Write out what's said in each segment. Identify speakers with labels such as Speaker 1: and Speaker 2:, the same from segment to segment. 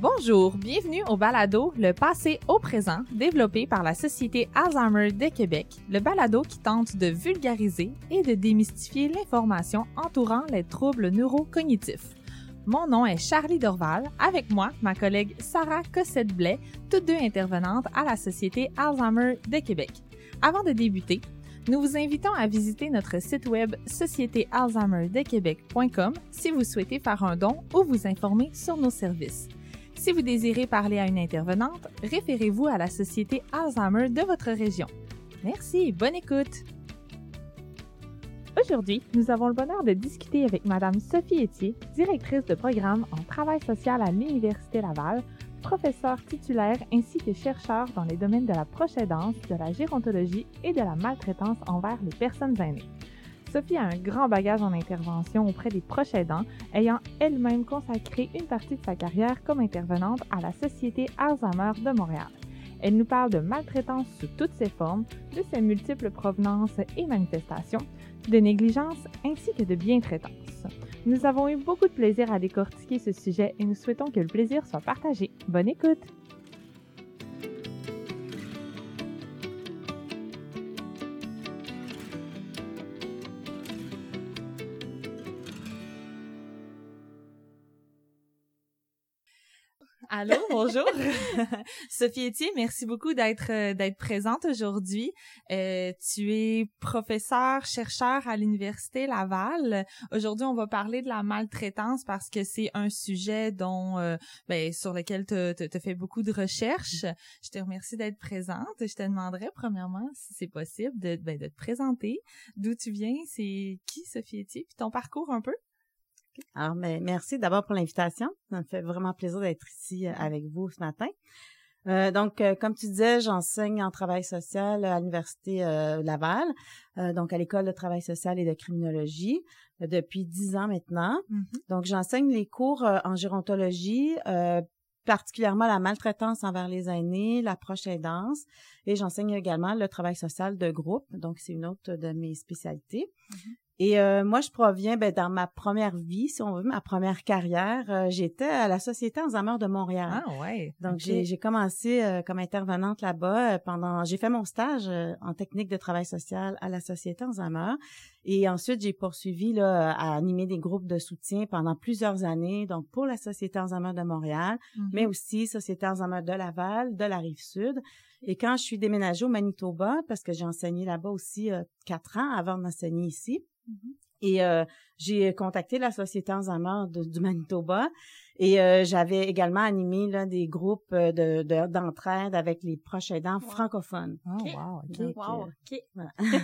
Speaker 1: Bonjour, bienvenue au balado Le passé au présent, développé par la Société Alzheimer de Québec, le balado qui tente de vulgariser et de démystifier l'information entourant les troubles neurocognitifs. Mon nom est Charlie Dorval, avec moi ma collègue Sarah Cossette-Blais, toutes deux intervenantes à la Société Alzheimer de Québec. Avant de débuter, nous vous invitons à visiter notre site web sociétéalzheimerdequebec.com si vous souhaitez faire un don ou vous informer sur nos services. Si vous désirez parler à une intervenante, référez-vous à la Société Alzheimer de votre région. Merci, bonne écoute! Aujourd'hui, nous avons le bonheur de discuter avec Madame Sophie Etier, directrice de programme en travail social à l'Université Laval, professeure titulaire ainsi que chercheur dans les domaines de la proche aidance, de la gérontologie et de la maltraitance envers les personnes aînées. Sophie a un grand bagage en intervention auprès des proches aidants, ayant elle-même consacré une partie de sa carrière comme intervenante à la Société Alzheimer de Montréal. Elle nous parle de maltraitance sous toutes ses formes, de ses multiples provenances et manifestations, de négligence ainsi que de bientraitance. Nous avons eu beaucoup de plaisir à décortiquer ce sujet et nous souhaitons que le plaisir soit partagé. Bonne écoute! Allô, bonjour. Sophie Etier, merci beaucoup d'être euh, d'être présente aujourd'hui. Euh, tu es professeur chercheur à l'université Laval. Aujourd'hui, on va parler de la maltraitance parce que c'est un sujet dont euh, ben, sur lequel tu as fait beaucoup de recherches. Je te remercie d'être présente. Je te demanderais premièrement si c'est possible de ben, de te présenter, d'où tu viens, c'est qui Sophie Etier, puis ton parcours un peu?
Speaker 2: Alors, mais merci d'abord pour l'invitation. Ça me fait vraiment plaisir d'être ici euh, avec vous ce matin. Euh, donc, euh, comme tu disais, j'enseigne en travail social à l'Université Laval, donc à l'École de travail social et de criminologie depuis dix ans maintenant. Mm-hmm. Donc, j'enseigne les cours en gérontologie, particulièrement la maltraitance envers les aînés, l'approche aidance, et j'enseigne également le travail social de groupe, donc c'est une autre de mes spécialités. Mm-hmm. Et euh, moi, je proviens, ben, dans ma première vie, si on veut, ma première carrière, euh, j'étais à la Société Alzheimer de Montréal.
Speaker 1: Ah ouais.
Speaker 2: Donc j'ai commencé euh, comme intervenante là-bas pendant. J'ai fait mon stage en technique de travail social à la Société Alzheimer. Et ensuite, j'ai poursuivi là, à animer des groupes de soutien pendant plusieurs années, donc pour la Société Alzheimer de Montréal, mm-hmm. mais aussi Société Alzheimer de Laval, de la Rive-Sud. Et quand je suis déménagée au Manitoba, parce que j'ai enseigné là-bas aussi quatre ans avant d'enseigner ici, Mm-hmm. Et euh, j'ai contacté la Société Alzheimer du Manitoba et euh, j'avais également animé là, des groupes euh, de, d'entraide avec les proches aidants francophones.
Speaker 1: Oh, wow, OK.
Speaker 3: wow, OK.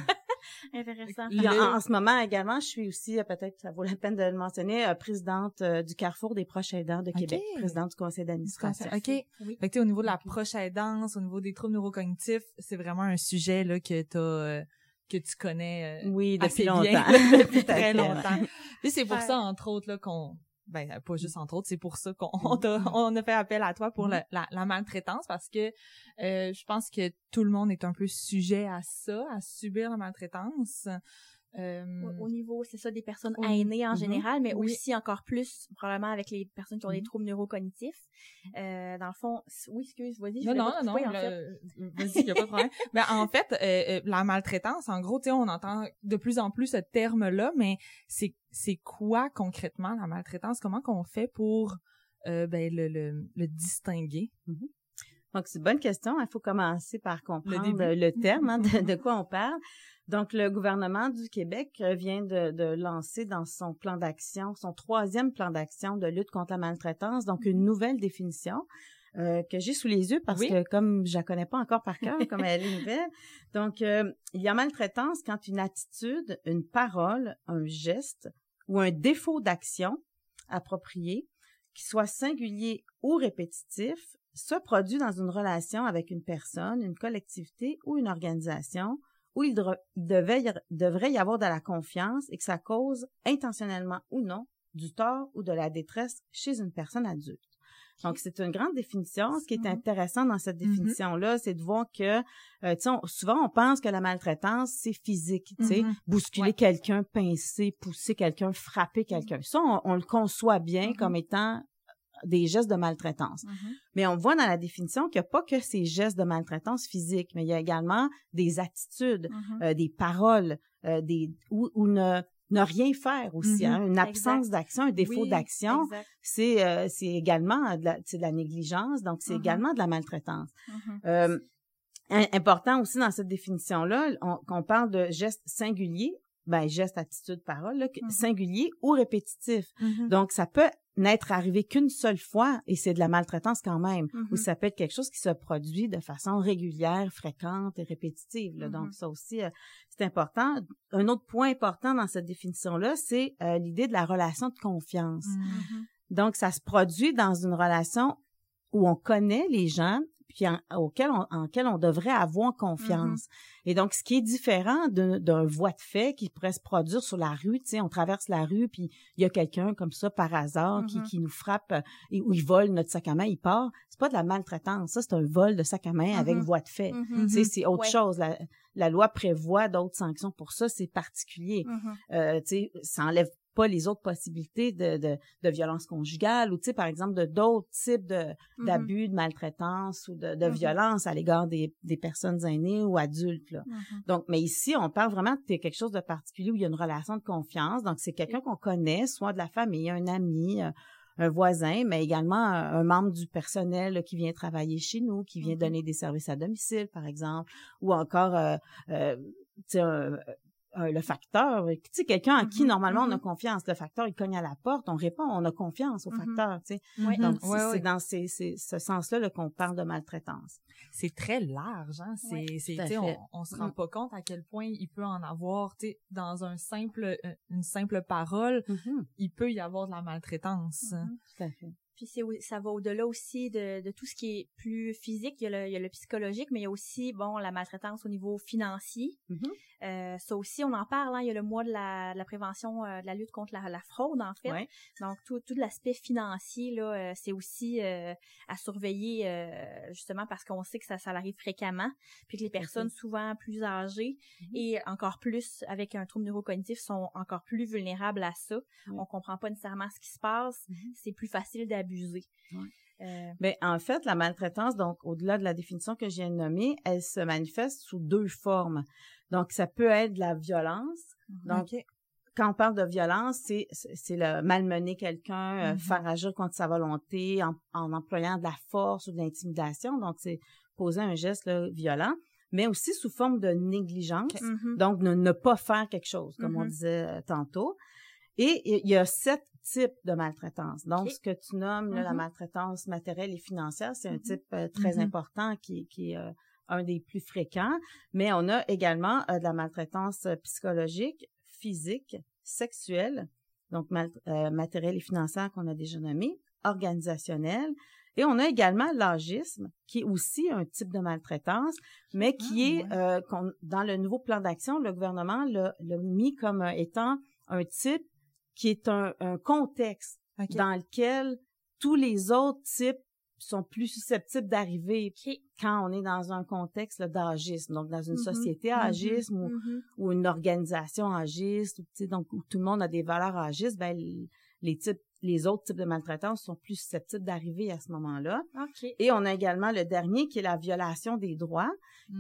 Speaker 3: Intéressant.
Speaker 2: en, ce moment également, je suis aussi, peut-être ça vaut la peine de le mentionner, présidente du Carrefour des proches aidants de Québec, présidente du conseil d'administration.
Speaker 1: OK. Oui. Fait que, au niveau de la proche aidance, au niveau des troubles neurocognitifs, c'est vraiment un sujet là, que tu as que tu connais
Speaker 2: euh, oui depuis longtemps.
Speaker 1: depuis très longtemps. Et c'est pour ça entre autres là qu'on ben pas juste entre autres c'est pour ça qu'on mm-hmm. on, a, fait appel à toi pour mm-hmm. la, la, maltraitance parce que euh, je pense que tout le monde est un peu sujet à ça à subir la maltraitance
Speaker 3: euh, au, niveau, c'est ça, des personnes aînées en mm-hmm. général, mais aussi encore plus probablement avec les personnes qui ont des mm-hmm. troubles neurocognitifs. Euh, dans le fond, oui, excuse, vas-y.
Speaker 1: Non, non, non, non, vas-y, y a pas de problème. ben, en fait, euh, la maltraitance, en gros, tu sais, on entend de plus en plus ce terme-là, mais c'est c'est quoi concrètement la maltraitance? Comment qu'on fait pour ben le, le, le distinguer?
Speaker 2: Mm-hmm. Donc, c'est une bonne question. Il faut commencer par comprendre le, terme, hein, de, de, quoi on parle. Donc, le gouvernement du Québec vient de, lancer dans son plan d'action, son troisième plan d'action de lutte contre la maltraitance, donc une nouvelle définition euh, que j'ai sous les yeux parce que comme je la connais pas encore par cœur, comme elle est nouvelle. Donc, euh, il y a maltraitance quand une attitude, une parole, un geste ou un défaut d'action approprié, qui soit singulier ou répétitif, se produit dans une relation avec une personne, une collectivité ou une organisation où il, devrait y avoir de la confiance et que ça cause, intentionnellement ou non, du tort ou de la détresse chez une personne adulte. Donc, c'est une grande définition. Ce qui est intéressant dans cette mm-hmm. définition-là, c'est de voir que, euh, souvent, on pense que la maltraitance, c'est physique, tu sais, mm-hmm. bousculer quelqu'un, pincer, pousser quelqu'un, frapper quelqu'un. Ça, on, le conçoit bien comme étant des gestes de maltraitance. Mm-hmm. Mais on voit dans la définition qu'il n'y a pas que ces gestes de maltraitance physique, mais il y a également des attitudes, mm-hmm. euh, des paroles, euh, des ou, ne ne rien faire aussi, mm-hmm. hein, une absence d'action, un défaut d'action, c'est euh, c'est également de la, de la négligence, donc c'est également de la maltraitance. Euh, important aussi dans cette définition-là, qu'on parle de gestes singuliers, ben geste, attitude, parole, là, singulier ou répétitif. Donc ça peut n'être arrivé qu'une seule fois et c'est de la maltraitance quand même ou mm-hmm. ça peut être quelque chose qui se produit de façon régulière, fréquente et répétitive. Donc mm-hmm. ça aussi euh, c'est important. Un autre point important dans cette définition là, c'est euh, l'idée de la relation de confiance. Donc ça se produit dans une relation où on connaît les gens puis en, auquel on, en quel on devrait avoir confiance. Mm-hmm. Et donc, ce qui est différent d'un voie de fait qui pourrait se produire sur la rue, tu sais, on traverse la rue, puis il y a quelqu'un comme ça par hasard qui, mm-hmm. qui nous frappe euh, et où il vole notre sac à main, il part. C'est pas de la maltraitance, ça, c'est un vol de sac à main avec mm-hmm. voie de fait. Tu sais, c'est autre chose. La, la loi prévoit d'autres sanctions pour ça, c'est particulier. Euh, tu sais, ça enlève pas les autres possibilités de, de, de violence conjugale ou, tu sais, par exemple, de d'autres types de, mm-hmm. d'abus, de maltraitance ou de, de mm-hmm. violence à l'égard des, des personnes aînées ou adultes. Là. Mm-hmm. Donc, mais ici, on parle vraiment de quelque chose de particulier où il y a une relation de confiance. Donc, c'est quelqu'un qu'on connaît, soit de la famille, un ami, euh, un voisin, mais également un, membre du personnel qui vient travailler chez nous, qui vient donner des services à domicile, par exemple, ou encore euh, euh, un, euh, le facteur, tu sais, quelqu'un à qui mm-hmm. normalement on a mm-hmm. confiance. Le facteur, il cogne à la porte, on répond, on a confiance au mm-hmm. facteur, tu sais. Donc, c'est dans ce sens-là qu'on parle de maltraitance.
Speaker 1: C'est très large, hein. C'est, sais, on, on se rend mm. pas compte à quel point il peut en avoir, tu sais, dans un simple, euh, une simple parole, il peut y avoir de la maltraitance.
Speaker 3: Tout à fait. Puis c'est ça va au-delà aussi de, de, tout ce qui est plus physique. Il y, a le, il y a le psychologique, mais il y a aussi bon la maltraitance au niveau financier. Mm-hmm. euh, ça aussi, on en parle. Hein, il y a le mois de la, la prévention euh, de la lutte contre la, la fraude en fait. Donc tout, tout l'aspect financier là, euh, c'est aussi à surveiller justement parce qu'on sait que ça, ça arrive fréquemment, puis que les personnes souvent plus âgées mm-hmm. et encore plus avec un trouble neurocognitif sont encore plus vulnérables à ça. On comprend pas nécessairement ce qui se passe. Mm-hmm. C'est plus facile d'habiter abusé.
Speaker 2: Euh, ben, en fait, la maltraitance, donc au-delà de la définition que je viens de nommer, elle se manifeste sous deux formes. Donc, ça peut être de la violence. Mhm. Donc, quand on parle de violence, c'est c'est le malmener quelqu'un, euh, mhm. faire agir contre sa volonté en, employant de la force ou de l'intimidation. Donc, c'est poser un geste violent, mais aussi sous forme de négligence. Mhm. Donc, ne, ne, pas faire quelque chose, comme on disait euh, tantôt. Et il y a sept types de maltraitance. Donc, ce que tu nommes la mm-hmm. maltraitance matérielle et financière, c'est un mm-hmm. type euh, très mm-hmm. important qui, qui est euh, un des plus fréquents. Mais on a également euh, de la maltraitance psychologique, physique, sexuelle, donc matérielle et financière qu'on a déjà nommé, organisationnelle. Et on a également l'agisme, qui est aussi un type de maltraitance, mais qui ah, est, dans le nouveau plan d'action, le gouvernement l'a mis comme étant un type qui est un, contexte dans lequel tous les autres types sont plus susceptibles d'arriver quand on est dans un contexte d'agisme, donc dans une mm-hmm. société mm-hmm. agisme mm-hmm. ou, une organisation agiste, donc où tout le monde a des valeurs agistes, ben les types les autres types de maltraitance sont plus susceptibles d'arriver à ce moment-là. Et on a également le dernier qui est la violation des droits,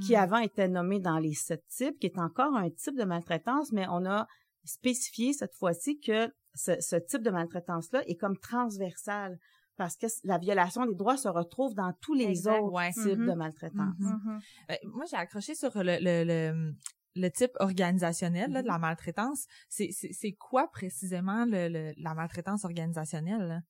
Speaker 2: qui avant était nommé dans les sept types, qui est encore un type de maltraitance, mais on a spécifier cette fois-ci que ce, type de maltraitance-là est comme transversal parce que la violation des droits se retrouve dans tous les autres types de mm-hmm. maltraitance. Mm-hmm.
Speaker 1: Mm-hmm. Ben, moi, j'ai accroché sur le, le, le, type organisationnel de la maltraitance. C'est quoi précisément le, la maltraitance organisationnelle?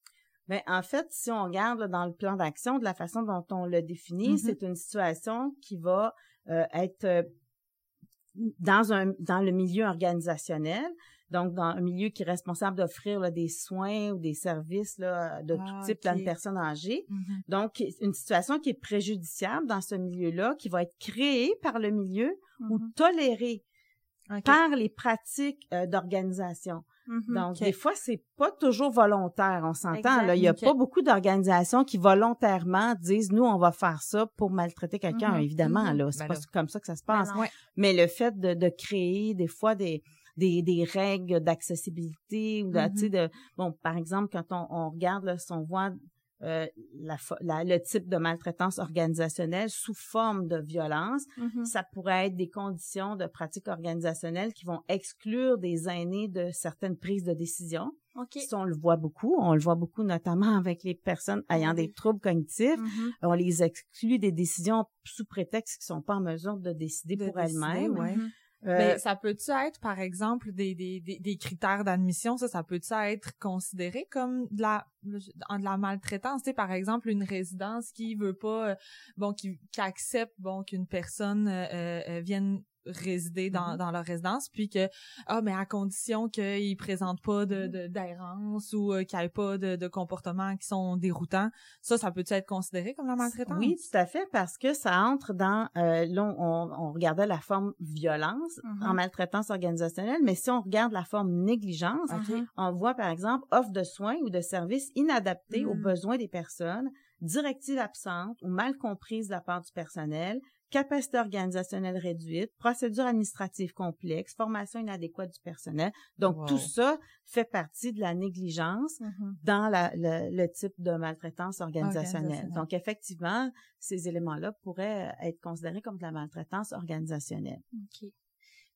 Speaker 2: Ben, en fait, si on regarde dans le plan d'action, de la façon dont on le définit, c'est une situation qui va euh, être euh, dans un dans le milieu organisationnel, donc dans un milieu qui est responsable d'offrir des soins ou des services là, de tout ah, type à une personne âgée. Mm-hmm. Donc une situation qui est préjudiciable dans ce milieu-là, qui va être créée par le milieu ou mm-hmm. tolérée par les pratiques euh, d'organisation. Mm-hmm. Donc, des fois, c'est pas toujours volontaire, on s'entend. Là, il y a pas beaucoup d'organisations qui volontairement disent nous, on va faire ça pour maltraiter quelqu'un. Mm-hmm. Évidemment, mm-hmm. là, c'est ben pas comme ça que ça se ben passe. Mais le fait de, de créer des fois des des, des règles d'accessibilité ou de, de bon par exemple quand on, on regarde là, si on voit euh, la, le type de maltraitance organisationnelle sous forme de violence. Mm-hmm. Ça pourrait être des conditions de pratique organisationnelle qui vont exclure des aînés de certaines prises de décision. Okay. on le voit beaucoup, on le voit beaucoup notamment avec les personnes ayant des troubles cognitifs. Mm-hmm. On les exclut des décisions sous prétexte qu'ils sont pas en mesure de décider pour elles-mêmes. Mm-hmm.
Speaker 1: Ben, ça peut-tu être, par exemple, des, des, des, critères d'admission, ça, ça peut-tu être considéré comme de la de la maltraitance, tu sais, par exemple, une résidence qui veut pas, euh, bon, qui, qui accepte, bon, qu'une personne euh, euh, vienne résider dans, mm-hmm. dans leur résidence, puis que ah mais à condition qu'ils présentent pas de mm-hmm. d'errance ou euh, qu'il n'y ait pas de, de comportements qui sont déroutants, ça ça peut être considéré comme la maltraitance?
Speaker 2: Oui, tout à fait parce que ça entre dans euh, là on, on, regardait la forme violence en mm-hmm. maltraitance organisationnelle, mais si on regarde la forme négligence, on voit par exemple offre de soins ou de services inadaptés aux mm. besoins des personnes, directives absentes ou mal comprises de la part du personnel, capacité organisationnelle réduite, procédure administrative complexe, formation inadéquate du personnel. Donc, tout ça fait partie de la négligence mm-hmm. dans la, le, type de maltraitance organisationnelle. Donc, effectivement, ces éléments-là pourraient être considérés comme de la maltraitance organisationnelle.
Speaker 3: OK.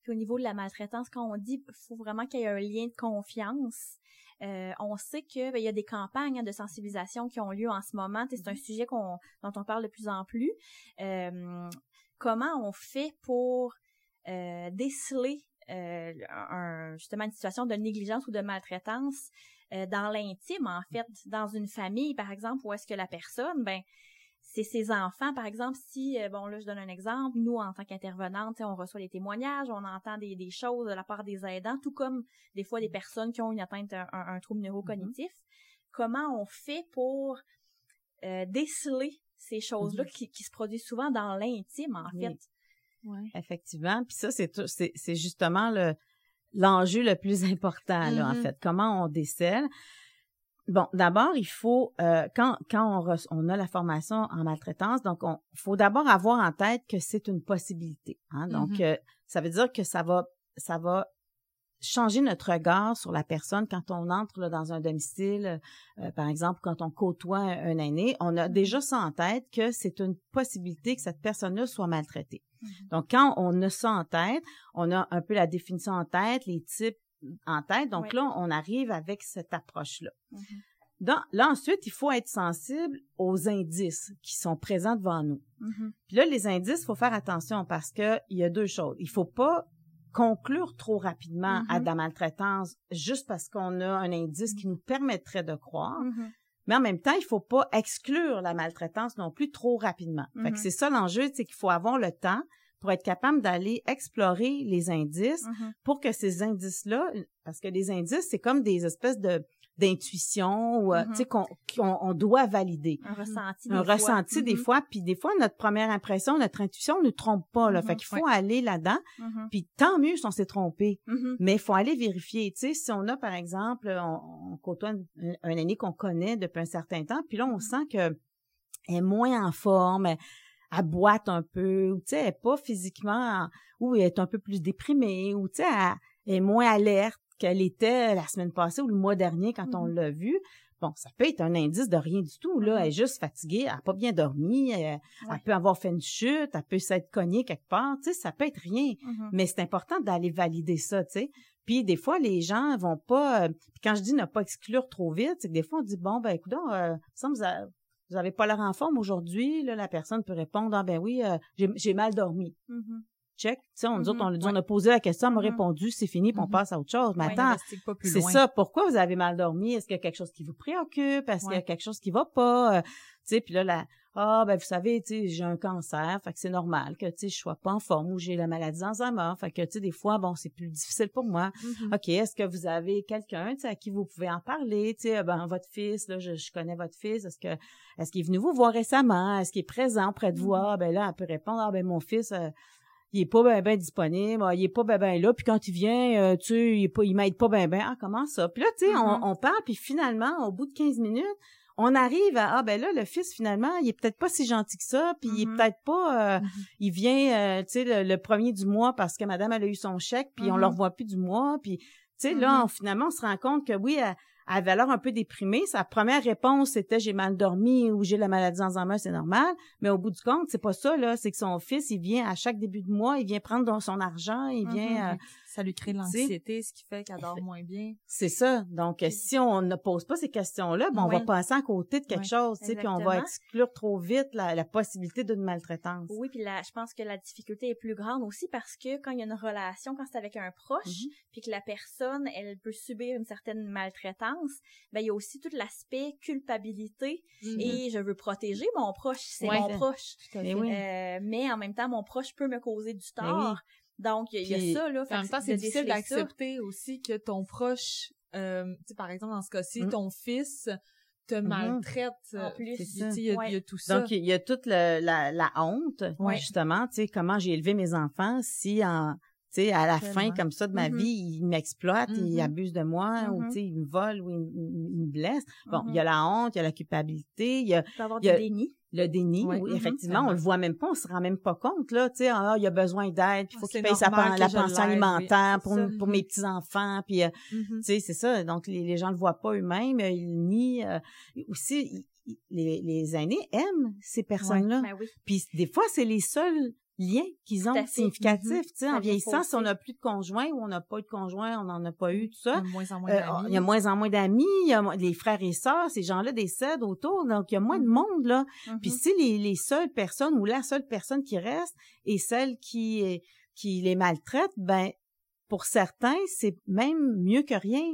Speaker 3: Puis au niveau de la maltraitance, quand on dit qu'il faut vraiment qu'il y ait un lien de confiance, euh, on sait que ben, il y a des campagnes hein, de sensibilisation qui ont lieu en ce moment. C'est un mm-hmm. sujet qu'on dont on parle de plus en plus. Euh, comment on fait pour euh, déceler un, justement une situation de négligence ou de maltraitance dans l'intime, en fait, dans une famille, par exemple, où est-ce que la personne, ben, c'est ses enfants, par exemple, si, euh, bon, là, je donne un exemple, nous, en tant qu'intervenantes, on reçoit des témoignages, on entend des, des, choses de la part des aidants, tout comme des fois des personnes qui ont une atteinte, un, un, trouble neurocognitif. Mm-hmm. Comment on fait pour euh, déceler ces choses-là mm-hmm. qui, qui, se produisent souvent dans l'intime, en fait?
Speaker 2: Oui. Effectivement. Puis ça, c'est c'est justement le l'enjeu le plus important, là, en mm-hmm. fait. Comment on décèle? Bon, d'abord, il faut euh, quand quand on, on, a la formation en maltraitance, donc on faut d'abord avoir en tête que c'est une possibilité. Hein? Donc, mm-hmm. euh, ça veut dire que ça va ça va changer notre regard sur la personne quand on entre dans un domicile, euh, par exemple quand on côtoie un, aîné, on a déjà mm-hmm. ça en tête que c'est une possibilité que cette personne-là soit maltraitée. Mm-hmm. Donc, quand on a ça en tête, on a un peu la définition en tête, les types en tête. Donc là, on arrive avec cette approche-là. Mm-hmm. là, ensuite, il faut être sensible aux indices qui sont présents devant nous. Mm-hmm. Puis là, les indices, il faut faire attention parce que il y a deux choses. Il faut pas conclure trop rapidement à mm-hmm. de la maltraitance juste parce qu'on a un indice qui nous permettrait de croire. Mais en même temps, il faut pas exclure la maltraitance non plus trop rapidement. Fait que c'est ça l'enjeu, c'est qu'il faut avoir le temps pour être capable d'aller explorer les indices mm-hmm. pour que ces indices-là, parce que les indices, c'est comme des espèces de d'intuition ou euh, tu sais mm-hmm. qu'on on doit valider.
Speaker 3: Un ressenti
Speaker 2: un
Speaker 3: des
Speaker 2: ressenti fois. des mm-hmm. fois. Puis des fois notre première impression notre intuition ne trompe pas là. Fait qu'il faut aller là-dedans. Puis tant mieux si on s'est trompé. Mais il faut aller vérifier. Tu sais si on a par exemple on, côtoie un, un aîné qu'on connaît depuis un certain temps puis là on sent que est moins en forme elle boite un peu, ou tu sais, elle est pas physiquement, ou elle est un peu plus déprimée, ou tu sais, elle est moins alerte qu'elle était la semaine passée ou le mois dernier quand on mm-hmm. l'a vue. Bon, ça peut être un indice de rien du tout, là. Mm-hmm. Elle est juste fatiguée, elle n'a pas bien dormi, elle, peut avoir fait une chute, elle peut s'être cognée quelque part, tu sais, ça peut être rien. Mm-hmm. Mais c'est important d'aller valider ça, tu sais. Puis des fois, les gens vont pas. Euh, quand je dis ne pas exclure trop vite, c'est que des fois on dit bon ben écoute, euh, ça vous, vous avez pas l'air en forme aujourd'hui, là, la personne peut répondre, ah ben oui, euh, j'ai mal dormi. Mm-hmm. Check. On, mm-hmm. on, a posé la question, on m'a mm-hmm. répondu, c'est fini, puis on passe à autre chose. Mais attends, c'est ça, pourquoi vous avez mal dormi? Est-ce qu'il y a quelque chose qui vous préoccupe? Est-ce qu'il y a quelque chose qui va pas? Euh, tu sais, puis là, la, ah ben vous savez tu sais j'ai un cancer fait que c'est normal que tu sais je sois pas en forme ou j'ai la maladie d'Alzheimer fait que tu sais des fois bon c'est plus difficile pour moi mm-hmm. ok est-ce que vous avez quelqu'un tu sais à qui vous pouvez en parler? Tu sais ben votre fils là je, connais votre fils est-ce que est-ce qu'il est venu vous voir récemment? Est-ce qu'il est présent près de vous? Mm-hmm. ah, ben là elle peut répondre ah ben mon fils euh, il est pas bien ben disponible, ah, il est pas bien ben là, puis quand il vient, euh, tu sais, il, est pas, il m'aide pas bien ben. Ah, comment ça? Puis là, tu sais, on, mm-hmm. on parle, puis finalement, au bout de 15 minutes, on arrive à ah ben là le fils finalement il est peut-être pas si gentil que ça puis il est mm-hmm. peut-être pas euh, mm-hmm. il vient euh, tu sais le, premier du mois parce que madame elle a eu son chèque puis on le mm-hmm. revoit plus du mois puis tu sais là finalement on se rend compte que oui elle, elle avait l'air un peu déprimée. Sa première réponse, c'était j'ai mal dormi ou j'ai la maladie d'Alzheimer, c'est normal. Mais au bout du compte, c'est pas ça, là. C'est que son fils, il vient à chaque début de mois, il vient prendre son argent, il vient... Euh,
Speaker 1: ça lui crée de l'anxiété, ce qui fait qu'elle dort moins bien.
Speaker 2: C'est ça. Donc, si on ne pose pas ces questions-là, ben, on va passer à côté de quelque chose, tu sais, puis on va exclure trop vite la, possibilité d'une maltraitance.
Speaker 3: Oui, puis là, je pense que la difficulté est plus grande aussi parce que quand il y a une relation, quand c'est avec un proche, mm-hmm. puis que la personne, elle peut subir une certaine maltraitance, ben il y a aussi tout l'aspect culpabilité mm-hmm. et je veux protéger mon proche, c'est mon proche. Euh, mais en même temps, mon proche peut me causer du ben tort. Donc, il y, a ça, là.
Speaker 1: En même temps, c'est difficile d'accepter aussi que ton proche, euh, tu sais, par exemple, dans ce cas-ci, mm. ton fils te mm-hmm. maltraite. En euh, plus, il y, a tout ça.
Speaker 2: Donc, il y a toute la, la honte, justement, tu sais, comment j'ai élevé mes enfants si en tu sais, à la fin, comme ça, de ma mm-hmm. vie, il m'exploite, il mm-hmm. abuse de moi, ou tu sais, il me vole, ou il, me blesse. Bon, il y a la honte, il y a la culpabilité, il y a...
Speaker 3: Il peut avoir du déni
Speaker 2: le déni, oui, mm-hmm. effectivement, on le voit même pas, on se rend même pas compte là, tu sais, ah, il y a besoin d'aide, il faut qu'il paye sa la pension alimentaire pour pour mes petits enfants, puis euh, mm-hmm. tu sais, c'est ça. Donc les, les gens le voient pas eux-mêmes, ils nient. Euh, aussi, les, les aînés aiment ces personnes-là.
Speaker 3: Ben
Speaker 2: puis des fois, c'est les seuls liens qu'ils ont significatifs. Sais, en vieillissant, si on n'a plus de conjoint ou on n'a pas eu de conjoint, on n'en a pas eu, tout ça.
Speaker 1: Il y a moins en moins d'amis.
Speaker 2: il y a moins en moins d'amis, il y a les frères et sœurs, ces gens-là décèdent autour, donc il y a moins de mm-hmm. monde, là. Puis mm-hmm. si les, les seules personnes ou la seule personne qui reste est celle qui, qui les maltraite, ben pour certains, c'est même mieux que rien.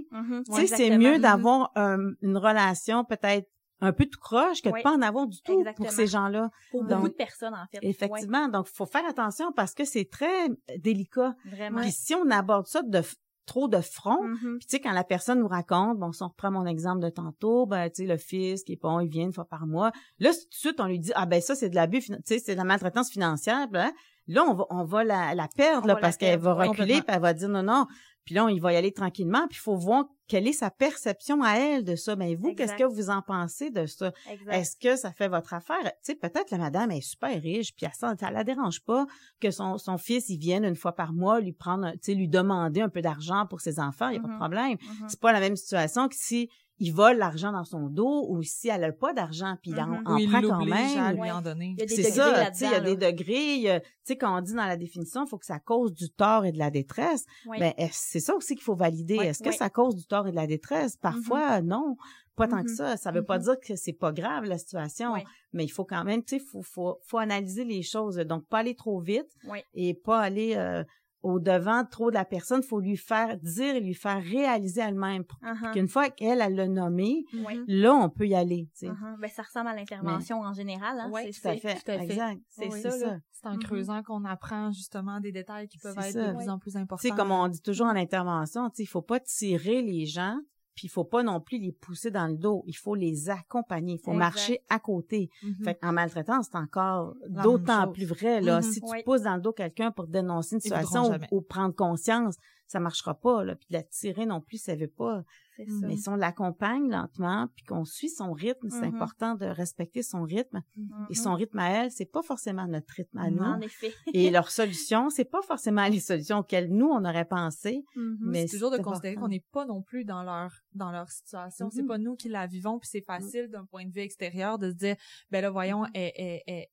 Speaker 2: tu sais, c'est mieux d'avoir une relation peut-être un peu tout croche que de pas en avoir du tout pour ces gens-là.
Speaker 3: Pour beaucoup de personnes, en fait.
Speaker 2: Effectivement. Donc, il faut faire attention parce que c'est très délicat. Vraiment. Puis si on aborde ça de trop de front, mm-hmm. puis tu sais, quand la personne nous raconte, bon, si on reprend mon exemple de tantôt, ben, tu sais, le fils qui est bon, il vient une fois par mois. Là, tout de suite, on lui dit, ah ben ça, c'est de l'abus, tu sais, c'est de la maltraitance financière, là, là on va, on va la, la perdre, là, parce qu'elle va reculer, puis elle va dire, non, non, puis là, il va y aller tranquillement, puis il faut voir quelle est sa perception à elle de ça. Mais vous, qu'est-ce que vous en pensez de ça? Est-ce que ça fait votre affaire? Tu sais, peut-être la madame est super riche, puis ça, ça la dérange pas que son, son fils, il vienne une fois par mois lui prendre, tu sais, lui demander un peu d'argent pour ses enfants, il n'y a pas de mm-hmm. problème. Mm-hmm. C'est pas la même situation que si il vole l'argent dans son dos ou si elle a pas d'argent puis il en, mm-hmm. prend quand même
Speaker 1: lui en donner.
Speaker 2: C'est ça, tu sais il y a des degrés, tu sais quand on dit dans la définition, il faut que ça cause du tort et de la détresse. Ben c'est ça aussi qu'il faut valider. Est-ce que ça cause du tort et de la détresse? Parfois mm-hmm. non, pas tant que mm-hmm. ça. Ça veut pas dire que c'est pas grave la situation, mais il faut quand même, tu sais, faut, faut, faut analyser les choses. Donc pas aller trop vite et pas aller euh, au devant trop de la personne, faut lui faire dire et lui faire réaliser elle-même. Uh-huh. Qu'une fois qu'elle elle l'a nommé, là on peut y aller.
Speaker 3: Uh-huh. Ben ça ressemble à l'intervention en général. Hein?
Speaker 2: Oui, tout à fait. Exact.
Speaker 1: C'est ça. C'est en mm-hmm. creusant qu'on apprend justement des détails qui peuvent être de plus en plus importants.
Speaker 2: Tu sais, comme on dit toujours en intervention, tu sais, il faut pas tirer les gens puis il faut pas non plus les pousser dans le dos, il faut les accompagner, il faut marcher à côté. Fait en maltraitance, c'est encore d'autant plus vrai là, mm-hmm. si tu pousses dans le dos quelqu'un pour dénoncer une situation ou, prendre conscience, ça marchera pas là, puis la tirer non plus, ça veut pas. Mais si on l'accompagne lentement, puis qu'on suit son rythme, c'est mm-hmm. important de respecter son rythme. Et son rythme à elle, c'est pas forcément notre rythme à nous.
Speaker 3: En effet.
Speaker 2: et leur solution, c'est pas forcément les solutions auxquelles nous on aurait pensé.
Speaker 1: Mais c'est toujours de considérer qu'on n'est pas non plus dans leur dans leur situation. C'est pas nous qui la vivons, puis c'est facile d'un point de vue extérieur de se dire, ben là voyons, et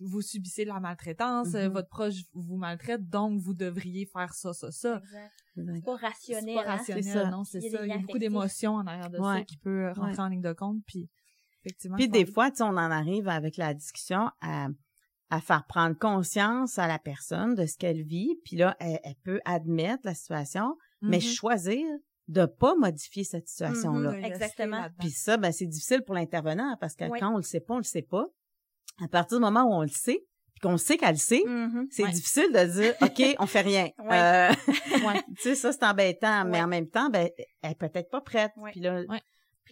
Speaker 1: vous subissez de la maltraitance, euh, mm-hmm. votre proche vous maltraite, donc vous devriez faire ça, ça, ça.
Speaker 3: C'est pas rationnel.
Speaker 1: C'est pas hein? rationnel, non, c'est ça. Il y a beaucoup d'émotions en arrière de ça qui peut rentrer en ligne de compte, puis effectivement.
Speaker 2: Puis des fois, tu sais, on en arrive avec la discussion à, à faire prendre conscience à la personne de ce qu'elle vit, puis là, elle, peut admettre la situation, mais mm-hmm. choisir de pas modifier cette situation-là.
Speaker 3: Mm-hmm. Exactement.
Speaker 2: Puis ça, ben c'est difficile pour l'intervenant parce que quand on le sait pas, on le sait pas à partir du moment où on le sait, puis qu'on sait qu'elle le sait, mm-hmm. c'est difficile de dire OK, on fait rien. Euh, tu sais ça c'est embêtant, mais en même temps ben elle est peut-être pas prête. Puis là,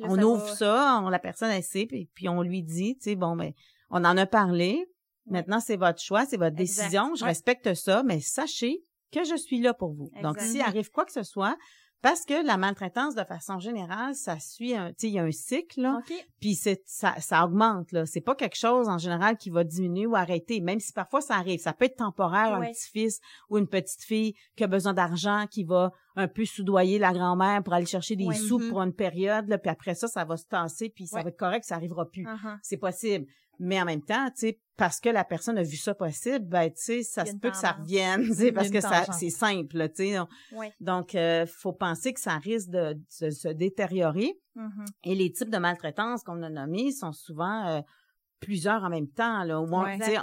Speaker 2: on ouvre ça, on, la personne elle sait puis, puis on lui dit tu sais bon ben on en a parlé. Maintenant c'est votre choix, c'est votre décision, je respecte ça, mais sachez que je suis là pour vous. Donc s'il arrive quoi que ce soit, parce que la maltraitance, de façon générale, ça suit un, tu sais, il y a un cycle, là. Puis c'est, ça, ça augmente, là. C'est pas quelque chose, en général, qui va diminuer ou arrêter. Même si parfois ça arrive. Ça peut être temporaire, un petit-fils ou une petite fille qui a besoin d'argent, qui va un peu soudoyer la grand-mère pour aller chercher des sous mm-hmm. pour une période, là, puis après ça, ça va se tasser, puis ça va être correct, ça arrivera plus. Uh-huh. C'est possible. Mais en même temps, tu sais, parce que la personne a vu ça possible, ben tu sais, ça se peut que ça revienne, tu sais, parce que ça c'est simple, tu sais. Donc, euh, faut penser que ça risque de, se détériorer. Mm-hmm. Et les types de maltraitance qu'on a nommés sont souvent euh, plusieurs en même temps. Là, au moins, tu sais,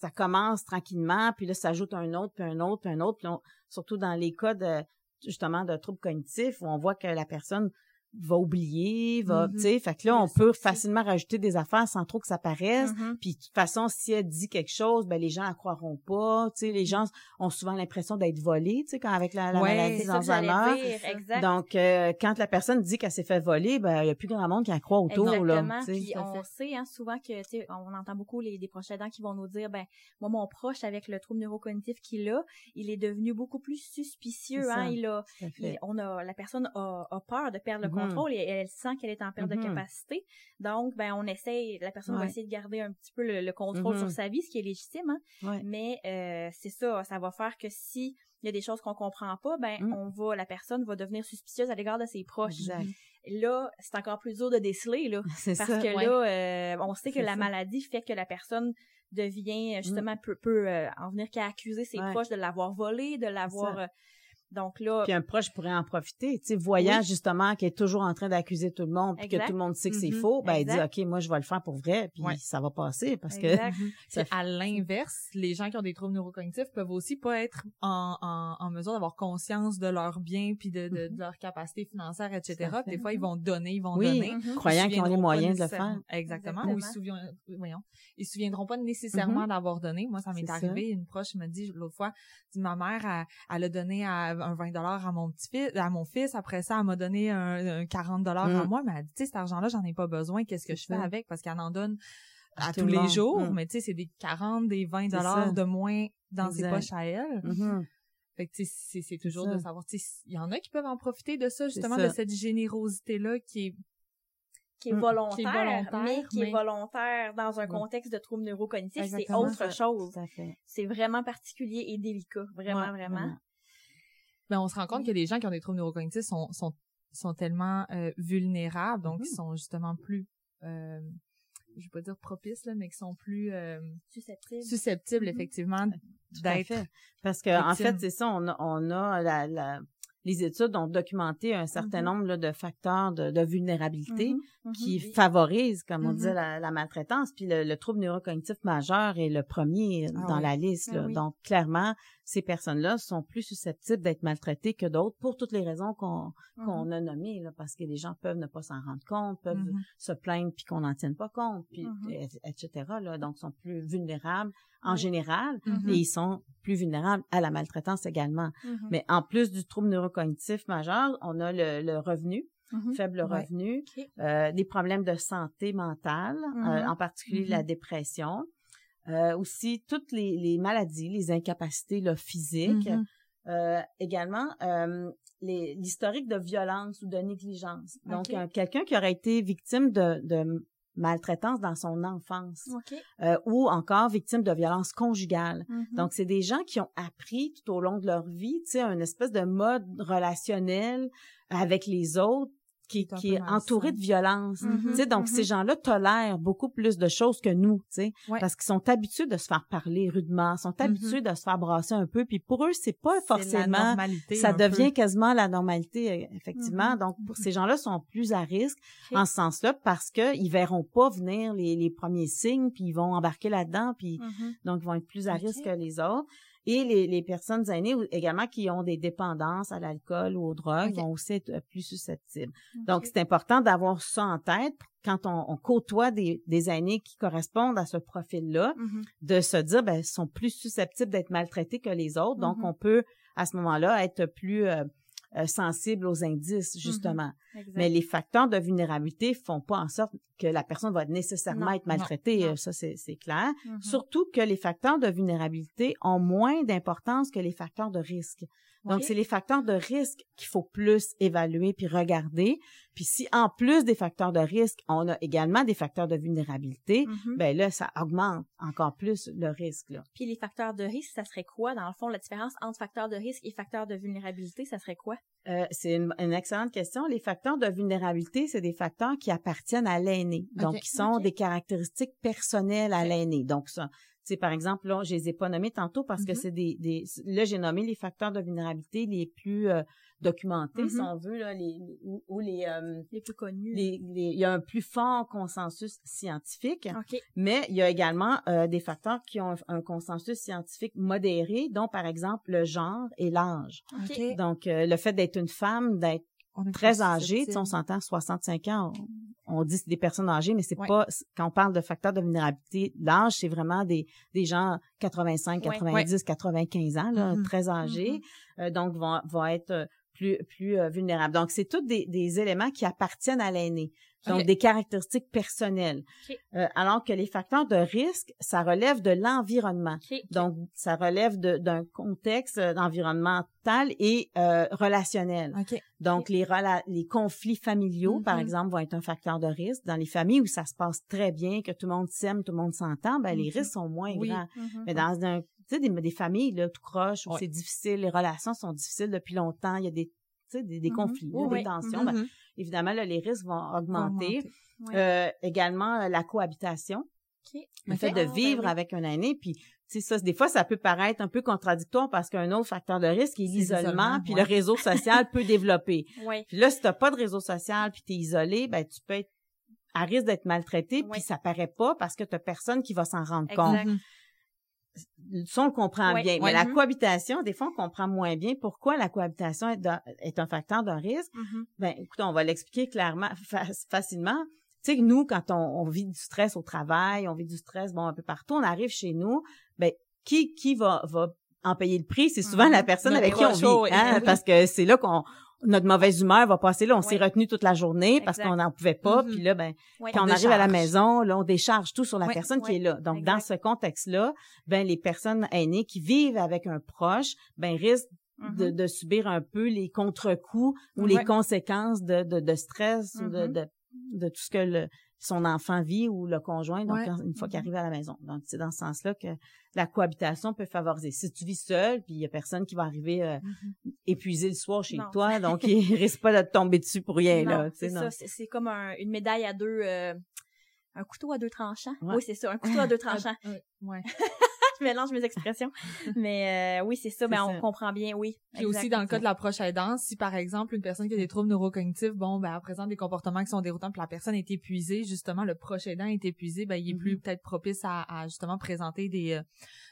Speaker 2: ça commence tranquillement, puis là, ça ajoute un autre, puis un autre, puis un autre. Puis surtout dans les cas de justement de troubles cognitifs où on voit que la personne va oublier, va, mm-hmm. tu sais, fait que là, on peut facilement rajouter des affaires sans trop que ça paraisse. Mm-hmm. Puis de toute façon, si elle dit quelque chose, ben les gens la croiront pas. Tu sais, les gens ont souvent l'impression d'être volés, tu sais, quand avec la, maladie d'Alzheimer. Donc, euh, quand la personne dit qu'elle s'est fait voler, ben il y a plus grand monde qui la croit autour
Speaker 3: Exactement. là. Puis on sait hein, souvent que, tu sais, on entend beaucoup les des proches aidants qui vont nous dire, ben moi mon proche avec le trouble neurocognitif qu'il a, il est devenu beaucoup plus suspicieux. Hein, il a, on a, la personne a, a peur de perdre le Mm-hmm. Contrôle et elle sent qu'elle est en perte de mm-hmm. capacité. Donc, ben, on essaye, la personne va essayer de garder un petit peu le, contrôle sur mm-hmm. sa vie, ce qui est légitime. Hein. Mais euh, c'est ça, ça va faire que si il y a des choses qu'on comprend pas, ben, mm. on va, la personne va devenir suspicieuse à l'égard de ses proches. Là, c'est encore plus dur de déceler, là. parce que là, euh, on sait que la maladie fait que la personne devient, mm. justement, peut, peut euh, en venir qu'à accuser ses proches de l'avoir volé, de l'avoir donc là.
Speaker 2: Puis un proche pourrait en profiter, tu sais, voyant justement qu'il est toujours en train d'accuser tout le monde, puis que tout le monde sait que c'est mm-hmm. faux, ben il dit ok, moi je vais le faire pour vrai, puis ça va passer parce que.
Speaker 1: à l'inverse, les gens qui ont des troubles neurocognitifs peuvent aussi pas être en, en, en mesure d'avoir conscience de leur bien puis de, de, mm-hmm. leur capacité financière, etc. des fois ils vont donner, ils vont donner,
Speaker 2: mm-hmm. croyant qu'ils ont les moyens de le faire.
Speaker 1: Exactement. Ou ils se souviendront, voyons, ils se souviendront pas nécessairement d'avoir donné. Moi, ça m'est arrivé. Une proche me dit l'autre fois, dit ma mère, elle, elle a donné à un 20 dollars à mon petit fils, à mon fils. Après ça, elle m'a donné un, 40 dollars à mm. moi. Mais elle dit, tu sais, cet argent-là, j'en ai pas besoin. Qu'est-ce que je fais avec? Parce qu'elle en donne à, tous les jours. Mm. Mais tu sais, c'est des 40, des 20 dollars de moins dans ses poches à elle. Mm-hmm. Fait que, tu sais, c'est toujours de savoir, tu sais, il y en a qui peuvent en profiter de ça, justement, de cette générosité-là qui est
Speaker 3: qui est, volontaire, mais qui est volontaire dans un contexte de trouble neurocognitif, c'est autre chose. C'est vraiment particulier et délicat, vraiment, vraiment.
Speaker 1: Ben, on se rend compte que les gens qui ont des troubles neurocognitifs sont, sont, sont tellement euh, vulnérables, donc ils mm-hmm. sont justement plus, euh, je vais pas dire propices, là, mais qui sont plus euh,
Speaker 3: susceptibles,
Speaker 1: susceptibles mm-hmm. effectivement d'être.
Speaker 2: Parce que en fait, c'est ça, on a, on a la, la les études ont documenté un certain mm-hmm. nombre de facteurs de, vulnérabilité mm-hmm. Mm-hmm. qui favorisent, comme on disait, la, maltraitance. Puis le, trouble neurocognitif majeur est le premier ah dans la liste. Ah Donc, clairement, ces personnes-là sont plus susceptibles d'être maltraitées que d'autres pour toutes les raisons qu'on qu'on a nommées. Là, parce que les gens peuvent ne pas s'en rendre compte, peuvent se plaindre puis qu'on n'en tienne pas compte, puis etc. Là, donc, sont plus vulnérables en général et ils sont plus vulnérables à la maltraitance également. Mais en plus du trouble neurocognitif cognitif majeur, on a le, revenu, mm-hmm. faible revenu, euh, des problèmes de santé mentale, euh, en particulier la dépression, euh, aussi toutes les, maladies, les incapacités physiques, également l'historique de violence ou de négligence. Donc, quelqu'un qui aurait été victime de, de maltraitance dans son enfance euh, ou encore victime de violence conjugale. Mm-hmm. Donc, c'est des gens qui ont appris tout au long de leur vie, tu sais, un espèce de mode relationnel avec les autres qui, qui est entouré de violence. Mm-hmm. tu sais, donc, ces mm-hmm. gens-là tolèrent beaucoup plus de choses que nous, tu sais, parce qu'ils sont habitués de se faire parler rudement, sont mm-hmm. habitués de se faire brasser un peu, puis pour eux, c'est pas forcément... ça devient quasiment la normalité, euh, effectivement. Donc, pour ces gens-là sont plus à risque en ce sens-là parce que ils verront pas venir les, les premiers signes, puis ils vont embarquer là-dedans, puis donc, ils vont être plus à risque que les autres. Et les, les personnes aînées également qui ont des dépendances à l'alcool ou aux drogues vont aussi être euh, plus susceptibles. Donc, c'est important d'avoir ça en tête quand on, on côtoie des, des aînés qui correspondent à ce profil-là, mm-hmm. de se dire, ben, ils sont plus susceptibles d'être maltraités que les autres. Donc, mm-hmm. on peut, à ce moment-là, être plus euh, euh, sensible aux indices, mm-hmm. justement. Mais les facteurs de vulnérabilité font pas en sorte que la personne va nécessairement être maltraitée, ça c'est clair. Mm-hmm. Surtout que les facteurs de vulnérabilité ont moins d'importance que les facteurs de risque. Donc, c'est les facteurs de risque qu'il faut plus évaluer puis regarder. Puis si en plus des facteurs de risque, on a également des facteurs de vulnérabilité, mm-hmm. ben là, ça augmente encore plus le risque. Là.
Speaker 3: Puis les facteurs de risque, ça serait quoi? Dans le fond, la différence entre facteurs de risque et facteurs de vulnérabilité, ça serait quoi?
Speaker 2: Euh, c'est une, excellente question. Les facteurs de vulnérabilité, c'est des facteurs qui appartiennent à l'aîné, donc qui sont des caractéristiques personnelles à l'aîné. Donc ça, c'est par exemple, là, je les ai pas nommés tantôt parce que mm-hmm. c'est des, des, là, j'ai nommé les facteurs de vulnérabilité les plus euh, documentés, si mm-hmm. on veut, là, les, ou, les, euh,
Speaker 3: les plus connus.
Speaker 2: il y a un plus fort consensus scientifique, mais il y a également euh, des facteurs qui ont un, consensus scientifique modéré, dont par exemple le genre et l'âge. Donc, le fait d'être une femme, d'être très âgée, on s'entend 65 ans, on dit c'est des personnes âgées, mais c'est pas quand on parle de facteurs de vulnérabilité, l'âge c'est vraiment des des gens 85, 90, 95 ans là, mm-hmm. très âgés, mm-hmm. euh, donc vont vont être euh, plus plus euh, vulnérables. Donc c'est tous des, des éléments qui appartiennent à l'aîné. Donc, des caractéristiques personnelles. Euh, alors que les facteurs de risque, ça relève de l'environnement. Donc, ça relève d'un contexte euh, environnemental et euh, relationnel. Donc, les, les conflits familiaux, par mm-hmm. exemple, vont être un facteur de risque. Dans les familles où ça se passe très bien, que tout le monde s'aime, tout le monde s'entend, ben, les mm-hmm. risques sont moins grands. Mm-hmm. Mais dans un, des, des familles, là, tout croche, où c'est difficile, les relations sont difficiles depuis longtemps, il y a des des, des conflits, des tensions, ben, évidemment, là, les risques vont augmenter. Euh, également, euh, la cohabitation. Le fait de ah, ben vivre avec un aîné, puis tu ça, des fois, ça peut paraître un peu contradictoire parce qu'un autre facteur de risque est, l'isolement, puis le réseau social peut développer. Puis là, si t'as pas de réseau social, puis t'es isolé, ben tu peux être à risque d'être maltraité, puis ça paraît pas parce que t'as personne qui va s'en rendre compte ça, on le comprend bien. Mais la cohabitation, des fois, on comprend moins bien pourquoi la cohabitation est, un facteur de risque. Mm-hmm. Ben, écoute, on va l'expliquer clairement, facilement. Tu sais, nous, quand on, vit du stress au travail, on vit du stress, bon, un peu partout, on arrive chez nous, ben, qui, qui va, va en payer le prix? C'est souvent la mm-hmm. personne avec qui on vit, hein, parce que c'est là qu'on notre mauvaise humeur va passer là, on s'est retenu toute la journée parce qu'on n'en pouvait pas, mm-hmm. puis là ben quand on, arrive à la maison, là on décharge tout sur la personne qui est là. Donc dans ce contexte-là, ben les personnes aînées qui vivent avec un proche, ben risquent de, mm-hmm. de, subir un peu les contre-coups ou les conséquences de, de, de stress ou de, mm-hmm. de, de tout ce que le, son enfant vit ou le conjoint, donc une fois qu'il arrive à la maison. Donc, c'est dans ce sens-là que la cohabitation peut favoriser. Si tu vis seul, puis il y a personne qui va arriver euh, mm-hmm. épuisé le soir chez toi, donc il risque pas de te tomber dessus pour rien. là.
Speaker 3: C'est ça, c'est comme une médaille à deux... Euh, un couteau à deux tranchants. Oui, c'est ça, un couteau à deux tranchants. ouais. je mélange mes expressions. Mais euh, oui, c'est ça, mais on comprend bien, oui.
Speaker 1: Puis aussi dans le cas de la proche aidance, si par exemple une personne qui a des troubles neurocognitifs, bon, ben elle présente des comportements qui sont déroutants, puis la personne est épuisée, justement le proche aidant est épuisé, ben il est plus mm-hmm. peut-être propice à, justement présenter des euh,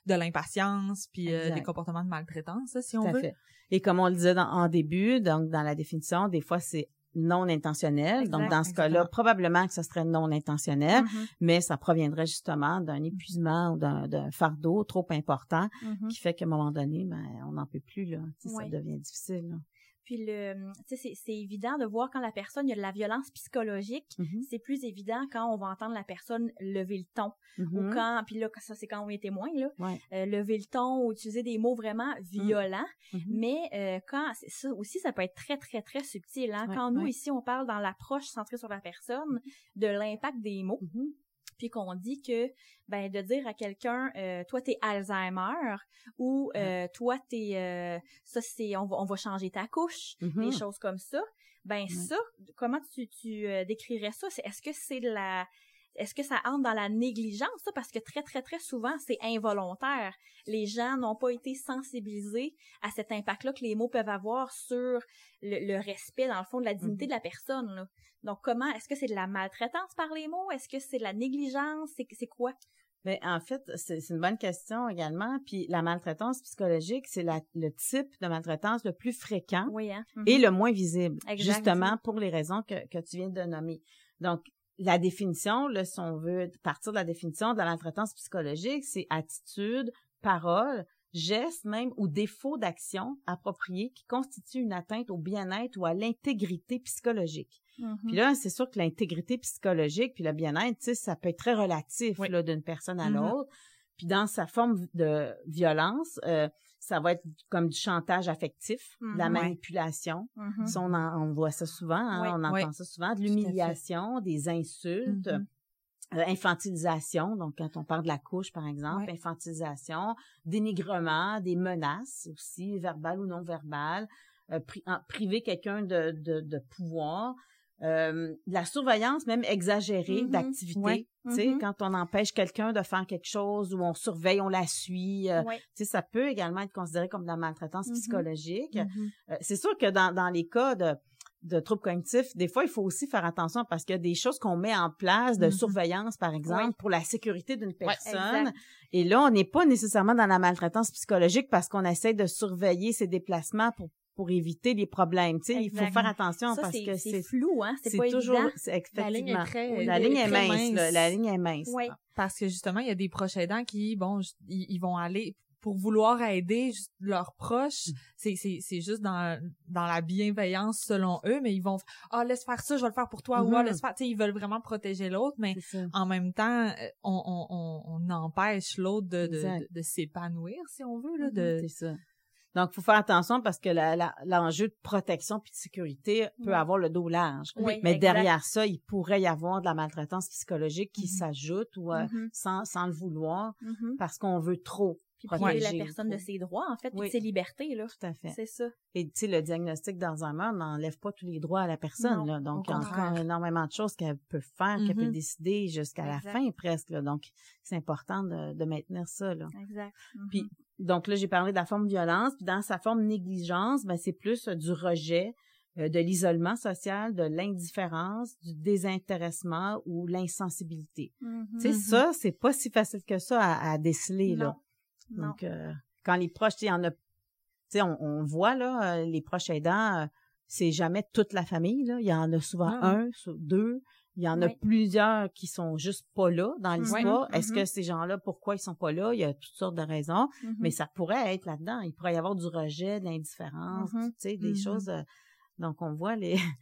Speaker 1: de l'impatience puis euh, des comportements de maltraitance, si on veut. Fait.
Speaker 2: Et comme on le disait dans, en début, donc dans la définition, des fois c'est non intentionnel. Donc, dans ce cas-là, probablement que ce serait non intentionnel, mm-hmm. mais ça proviendrait justement d'un épuisement ou d'un fardeau trop important mm-hmm. qui fait qu'à un moment donné, ben, on n'en peut plus, là. Ça devient difficile. Là.
Speaker 3: Puis le, sais, c'est évident de voir quand la personne il y a de la violence psychologique. Mm-hmm. C'est plus évident quand on va entendre la personne lever le ton ou mm-hmm. quand, puis là ça c'est quand on est témoin là, euh, lever le ton ou utiliser des mots vraiment mm. violents. Mm-hmm. Mais euh, quand ça aussi ça peut être très très très subtil. Hein? quand nous ici on parle dans l'approche centrée sur la personne de l'impact des mots puis qu'on dit que ben de dire à quelqu'un euh, toi t'es Alzheimer ou euh, toi t'es euh, ça c'est on va on va changer ta couche des mm-hmm. choses comme ça ben ça comment tu tu euh, décrirais ça? C'est est-ce que c'est de la est-ce que ça entre dans la négligence, ça? Parce que très, très, très souvent, c'est involontaire. Les gens n'ont pas été sensibilisés à cet impact-là que les mots peuvent avoir sur le, respect, dans le fond, de la dignité mm-hmm. de la personne. Là. Donc, comment, est-ce que c'est de la maltraitance par les mots? Est-ce que c'est de la négligence? C'est, quoi?
Speaker 2: Mais ben, en fait, c'est, une bonne question également. Puis la maltraitance psychologique, c'est le type de maltraitance le plus fréquent hein? et mm-hmm. le moins visible, justement pour les raisons que, que tu viens de nommer. Donc, la définition, là, si on veut partir de la définition de la maltraitance psychologique, c'est attitude, parole, gestes même ou défauts d'action appropriés qui constituent une atteinte au bien-être ou à l'intégrité psychologique. Puis
Speaker 3: Mhm.
Speaker 2: là, c'est sûr que l'intégrité psychologique puis le bien-être, ça peut être très relatif
Speaker 1: Oui.
Speaker 2: là d'une personne à
Speaker 1: Mhm.
Speaker 2: l'autre. Puis dans sa forme de violence, euh, ça va être comme du chantage affectif, de la
Speaker 3: Mhm. Ouais.
Speaker 2: manipulation.
Speaker 3: Mhm.
Speaker 2: Ça, on, en- on voit ça souvent, hein,
Speaker 3: Oui.
Speaker 2: on entend
Speaker 1: Oui.
Speaker 2: ça souvent, de l'humiliation, des insultes,
Speaker 1: Mhm.
Speaker 2: euh, infantilisation, donc quand on parle de la couche, par exemple, infantilisation, dénigrement, des menaces aussi, verbales ou non verbales, euh, pri- priver quelqu'un de, de, de pouvoir, euh, de la surveillance même exagérée
Speaker 3: Mhm.
Speaker 2: d'activité,
Speaker 1: Ouais.
Speaker 2: tu sais,
Speaker 3: Mhm.
Speaker 2: quand on empêche quelqu'un de faire quelque chose ou on surveille, on la suit, euh,
Speaker 3: Ouais.
Speaker 2: tu sais, ça peut également être considéré comme de la maltraitance
Speaker 3: Mhm.
Speaker 2: psychologique. Euh, c'est sûr que dans, dans les cas de, de troubles cognitifs, des fois, il faut aussi faire attention parce qu'il y a des choses qu'on met en place de surveillance, par exemple,
Speaker 3: Oui.
Speaker 2: pour la sécurité d'une personne. Et là, on n'est pas nécessairement dans la maltraitance psychologique parce qu'on essaie de surveiller ses déplacements pour pour éviter les problèmes. Tu sais, il faut faire attention
Speaker 3: Ça,
Speaker 2: parce que
Speaker 3: c'est
Speaker 2: c'est
Speaker 3: flou, hein? C'est pas
Speaker 2: toujours
Speaker 3: évident.
Speaker 2: c'est
Speaker 1: La ligne est
Speaker 2: effectivement
Speaker 1: très-
Speaker 2: la ligne est
Speaker 1: très
Speaker 2: mince, là. la ligne est mince.
Speaker 3: Oui.
Speaker 1: Parce que justement, il y a des proches aidants qui, bon, ils, ils vont aller pour vouloir aider leurs proches.
Speaker 2: Mm.
Speaker 1: C'est, c'est, c'est juste dans, dans la bienveillance selon eux, mais ils vont, ah, laisse faire ça, je vais le faire pour toi, ou ah,
Speaker 2: Mhm.
Speaker 1: laisse faire, tu sais, ils veulent vraiment protéger l'autre, mais en même temps, euh, on, on, on, on empêche l'autre de, de, de, de s'épanouir, si on veut, là, de,
Speaker 2: C'est ça. Donc, faut faire attention parce que l'enjeu de protection puis de sécurité peut avoir le dos large.
Speaker 3: Oui,
Speaker 2: Mais
Speaker 3: exact.
Speaker 2: derrière ça, il pourrait y avoir de la maltraitance psychologique qui
Speaker 1: Mhm.
Speaker 2: s'ajoute ou euh,
Speaker 3: Mhm.
Speaker 2: sans, sans le vouloir
Speaker 3: Mhm.
Speaker 2: parce qu'on veut trop
Speaker 3: Puis priver
Speaker 2: protéger.
Speaker 3: la personne de ses droits, en fait, puis
Speaker 2: Oui.
Speaker 3: de ses libertés, là.
Speaker 2: Tout à fait.
Speaker 3: C'est ça.
Speaker 2: Et tu sais, le diagnostic d'Alzheimer n'enlève pas tous les droits à la personne.
Speaker 3: Non,
Speaker 2: là. Donc, il y a encore énormément de choses qu'elle peut faire, qu'elle peut
Speaker 1: Mhm.
Speaker 2: décider jusqu'à la fin presque. là. Donc, c'est important de, de maintenir ça. Là.
Speaker 3: Exact. Mhm.
Speaker 2: Puis, donc là, j'ai parlé de la forme violence. Puis dans sa forme négligence, ben, c'est plus euh, du rejet, euh, de l'isolement social, de l'indifférence, du désintéressement ou l'insensibilité.
Speaker 3: Mhm.
Speaker 2: Tu sais, ça, c'est pas si facile que ça à, à déceler, là.
Speaker 3: Non.
Speaker 2: Donc, euh, quand les proches, tu sais, on, on voit, là, euh, les proches aidants, euh, c'est jamais toute la famille, là. Il y en a souvent
Speaker 1: Non.
Speaker 2: un, deux. Il y en a plusieurs qui sont juste pas là dans l'histoire. Est-ce
Speaker 3: Mhm.
Speaker 2: que ces gens-là, pourquoi ils sont pas là? Il y a toutes sortes de raisons,
Speaker 3: Mhm.
Speaker 2: mais ça pourrait être là-dedans. Il pourrait y avoir du rejet, de l'indifférence,
Speaker 3: Mhm.
Speaker 2: tu sais, des choses. euh, donc, on voit les...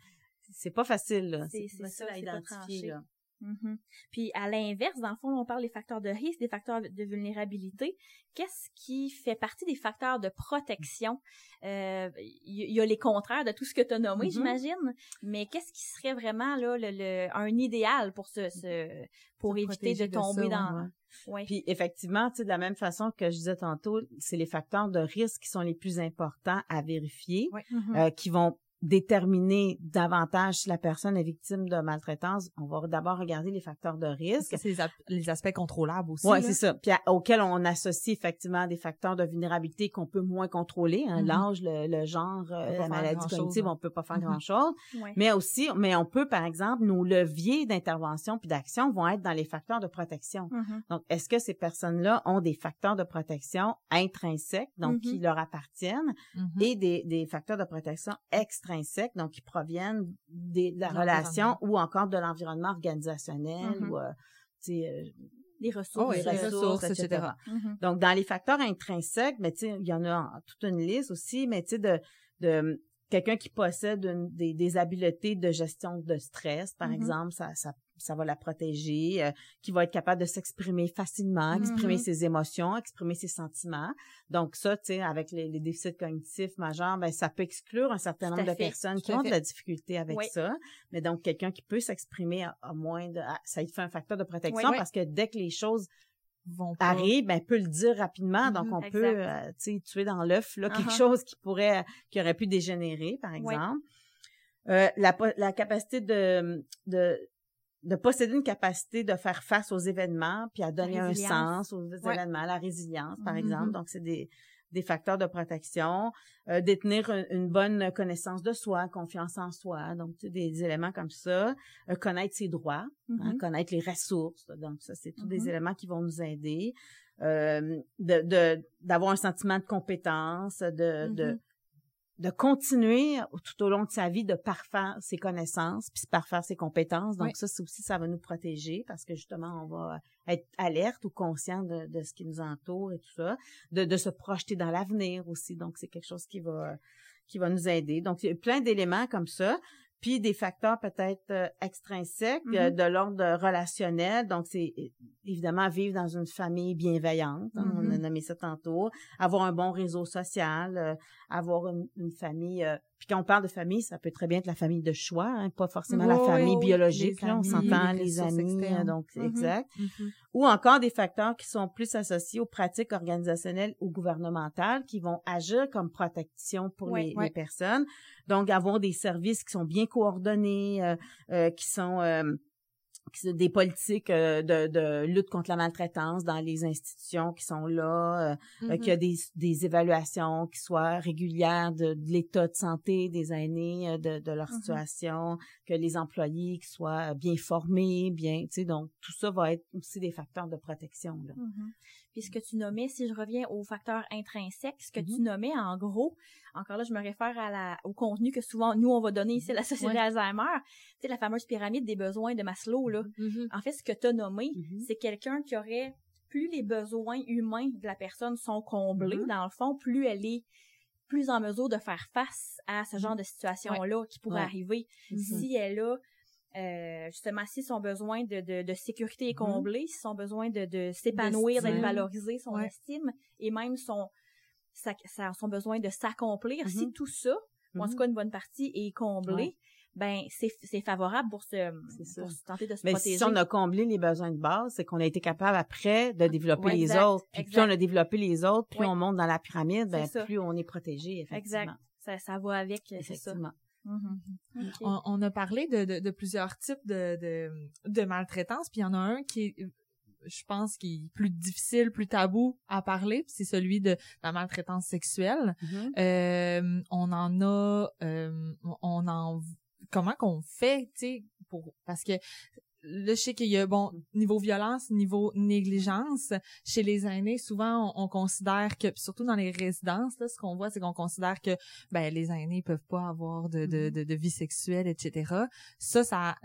Speaker 2: c'est pas facile, là.
Speaker 3: C'est- ça,
Speaker 2: facile à identifier,
Speaker 3: tranché. Mhm. Puis à l'inverse, dans le fond, on parle des facteurs de risque, des facteurs de vulnérabilité. Qu'est-ce qui fait partie des facteurs de protection? Euh, Il y, a les contraires de tout ce que tu as nommé,
Speaker 2: Mhm.
Speaker 3: j'imagine, mais qu'est-ce qui serait vraiment là le, le- un idéal pour ce, ce- pour éviter de
Speaker 1: de
Speaker 3: tomber
Speaker 1: ça,
Speaker 3: dans... Ouais.
Speaker 2: Puis effectivement, tu sais, de la même façon que je disais tantôt, c'est les facteurs de risque qui sont les plus importants à vérifier,
Speaker 3: Mhm.
Speaker 2: euh, qui vont déterminer davantage si la personne est victime de maltraitance. On va d'abord regarder les facteurs de risque.
Speaker 1: c'est les, aspects contrôlables aussi.
Speaker 2: Oui, c'est ça. Puis à- auxquels on associe effectivement des facteurs de vulnérabilité qu'on peut moins contrôler, hein,
Speaker 1: Mhm.
Speaker 2: l'âge, le, le genre, euh, la maladie cognitive,
Speaker 1: hein.
Speaker 2: on peut pas faire
Speaker 1: Mhm.
Speaker 2: grand-chose.
Speaker 3: Ouais.
Speaker 2: Mais aussi, mais on peut, par exemple, nos leviers d'intervention puis d'action vont être dans les facteurs de protection.
Speaker 3: Mhm.
Speaker 2: Donc, est-ce que ces personnes-là ont des facteurs de protection intrinsèques, donc qui leur appartiennent, et des, des facteurs de protection extrinsèques, donc qui proviennent des- de la relation ou encore de l'environnement organisationnel
Speaker 3: Mhm.
Speaker 2: ou, euh, euh,
Speaker 3: Les ressources.
Speaker 1: Oh,
Speaker 2: les ressources,
Speaker 1: ressources,
Speaker 2: etc.
Speaker 1: etc.
Speaker 3: mhm.
Speaker 2: Donc, dans les facteurs intrinsèques, mais sais, il y en a toute une liste aussi, mais tu sais, de, de quelqu'un qui possède une- des, des habiletés de gestion de stress, par
Speaker 3: Mhm.
Speaker 2: exemple, ça, ça, ça va la protéger, euh, qui va être capable de s'exprimer facilement, exprimer
Speaker 3: Mhm.
Speaker 2: ses émotions, exprimer ses sentiments. Donc ça, tu sais, avec les, les déficits cognitifs majeurs, ben ça peut exclure un certain nombre de personnes qui ont de la difficulté avec
Speaker 3: Oui.
Speaker 2: ça. Mais donc quelqu'un qui peut s'exprimer à, à moins de, à- ça lui fait un facteur de protection
Speaker 1: Oui.
Speaker 2: parce que dès que les choses
Speaker 1: Vont pas-
Speaker 2: arrive, ben peut le dire rapidement, donc
Speaker 1: Mhm,
Speaker 2: on
Speaker 3: exact.
Speaker 2: peut, euh, tu sais, tuer dans l'œuf là quelque
Speaker 3: Uh-huh.
Speaker 2: chose qui pourrait, qui aurait pu dégénérer, par exemple. Euh, la, la capacité de, de de posséder une capacité de faire face aux événements, puis à donner un sens aux
Speaker 1: Ouais.
Speaker 2: événements, la résilience, par
Speaker 3: Mhm.
Speaker 2: exemple. Donc, c'est des, des facteurs de protection. Euh, détenir un- une bonne connaissance de soi, confiance en soi, donc tu sais, des, éléments comme ça. Euh, connaître ses droits, hein,
Speaker 3: Mhm.
Speaker 2: connaître les ressources. Donc, ça, c'est tous des éléments qui vont nous aider. Euh, de de- d'avoir un sentiment de compétence, de, de continuer tout au long de sa vie de parfaire ses connaissances puis parfaire ses compétences. Donc ça, c'est aussi, ça va nous protéger parce que justement, on va être alerte ou conscient de, de ce qui nous entoure et tout ça, de, de se projeter dans l'avenir aussi. Donc c'est quelque chose qui va qui va nous aider. Donc il y a plein d'éléments comme ça puis des facteurs peut-être euh, extrinsèques euh, mm-hmm. de l'ordre relationnel. Donc, c'est évidemment vivre dans une famille bienveillante, hein, on a mm-hmm. nommé ça tantôt, avoir un bon réseau social, euh, avoir une, famille. Puis quand on parle de famille, ça peut très bien être la famille de choix, hein, pas forcément la famille biologique. là, on s'entend, les, amis, donc mm-hmm. exact. Ou encore des facteurs qui sont plus associés aux pratiques organisationnelles ou gouvernementales qui vont agir comme protection pour les, les personnes. Donc, avoir des services qui sont bien coordonnés, euh, euh, qui sont euh, des politiques de, de, lutte contre la maltraitance dans les institutions qui sont là, qu'il y a des, des évaluations qui soient régulières de, l'état de santé des aînés, de, de leur mm-hmm. situation, que les employés qui soient bien formés, bien, tu sais, donc tout ça va être aussi des facteurs de protection. Là.
Speaker 3: Mm-hmm. Puis ce que tu nommais, si je reviens aux facteurs intrinsèques, ce que tu mm-hmm. nommais en gros, encore là, je me réfère à la, au contenu que souvent nous on va donner ici à la Société Alzheimer, tu sais la fameuse pyramide des besoins de Maslow là. Mm-hmm. En fait, ce que tu as nommé, mm-hmm. c'est quelqu'un qui aurait plus les besoins humains de la personne sont comblés dans le fond, plus elle est plus en mesure de faire face à ce genre de situation-là qui pourrait arriver si elle a euh, justement, si son besoin de, de, de sécurité est mm-hmm. comblé, si son besoin de, de s'épanouir, d'être valorisé, son estime et même son, sa, son besoin de s'accomplir, si mm-hmm. tout ça, ou en tout mm-hmm. cas une bonne partie, est comblé, ben c'est, c'est favorable pour se, pour se tenter de se
Speaker 2: Mais
Speaker 3: protéger.
Speaker 2: si on a comblé les besoins de base, c'est qu'on a été capable après de développer les autres. Puis plus on a développé les autres, plus on monte dans la pyramide, ben, plus on est protégé, effectivement. Exact.
Speaker 3: Ça, ça va avec, c'est ça.
Speaker 1: Mm-hmm. On, a parlé de, de, plusieurs types de, de, de maltraitance, puis il y en a un qui est je pense qui est plus difficile, plus tabou à parler, c'est celui de la maltraitance sexuelle. Mm-hmm. euh, on en a, euh, on en, comment qu'on fait, tu sais, pour parce que là, je sais qu'il y a, bon, niveau violence, niveau négligence, chez les aînés, souvent, on, considère que, surtout dans les résidences, là, ce qu'on voit, c'est qu'on considère que, ben, les aînés peuvent pas avoir de, de, mm-hmm. de, vie sexuelle, etc. Ça, ça,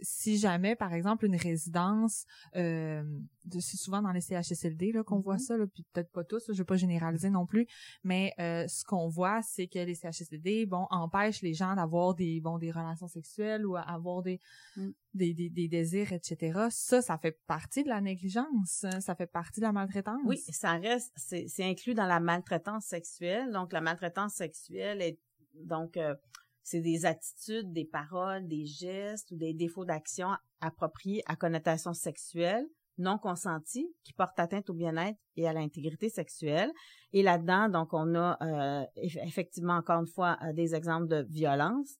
Speaker 1: si jamais, par exemple, une résidence, euh, c'est souvent dans les CHSLD là qu'on voit mm-hmm. ça, là, puis peut-être pas tous, je vais pas généraliser non plus, mais euh, ce qu'on voit, c'est que les CHSLD, bon, empêchent les gens d'avoir des, bon, des relations sexuelles ou avoir des, mm. des, des, des, désirs, etc. Ça, ça fait partie de la négligence, hein, ça fait partie de la maltraitance.
Speaker 2: Oui, ça reste, c'est inclus dans la maltraitance sexuelle. Donc, la maltraitance sexuelle est donc euh, c'est des attitudes, des paroles, des gestes ou des défauts d'action appropriés à connotation sexuelle non consentis qui portent atteinte au bien-être et à l'intégrité sexuelle. Et là-dedans, donc, on a euh, effectivement, encore une fois, euh, des exemples de violence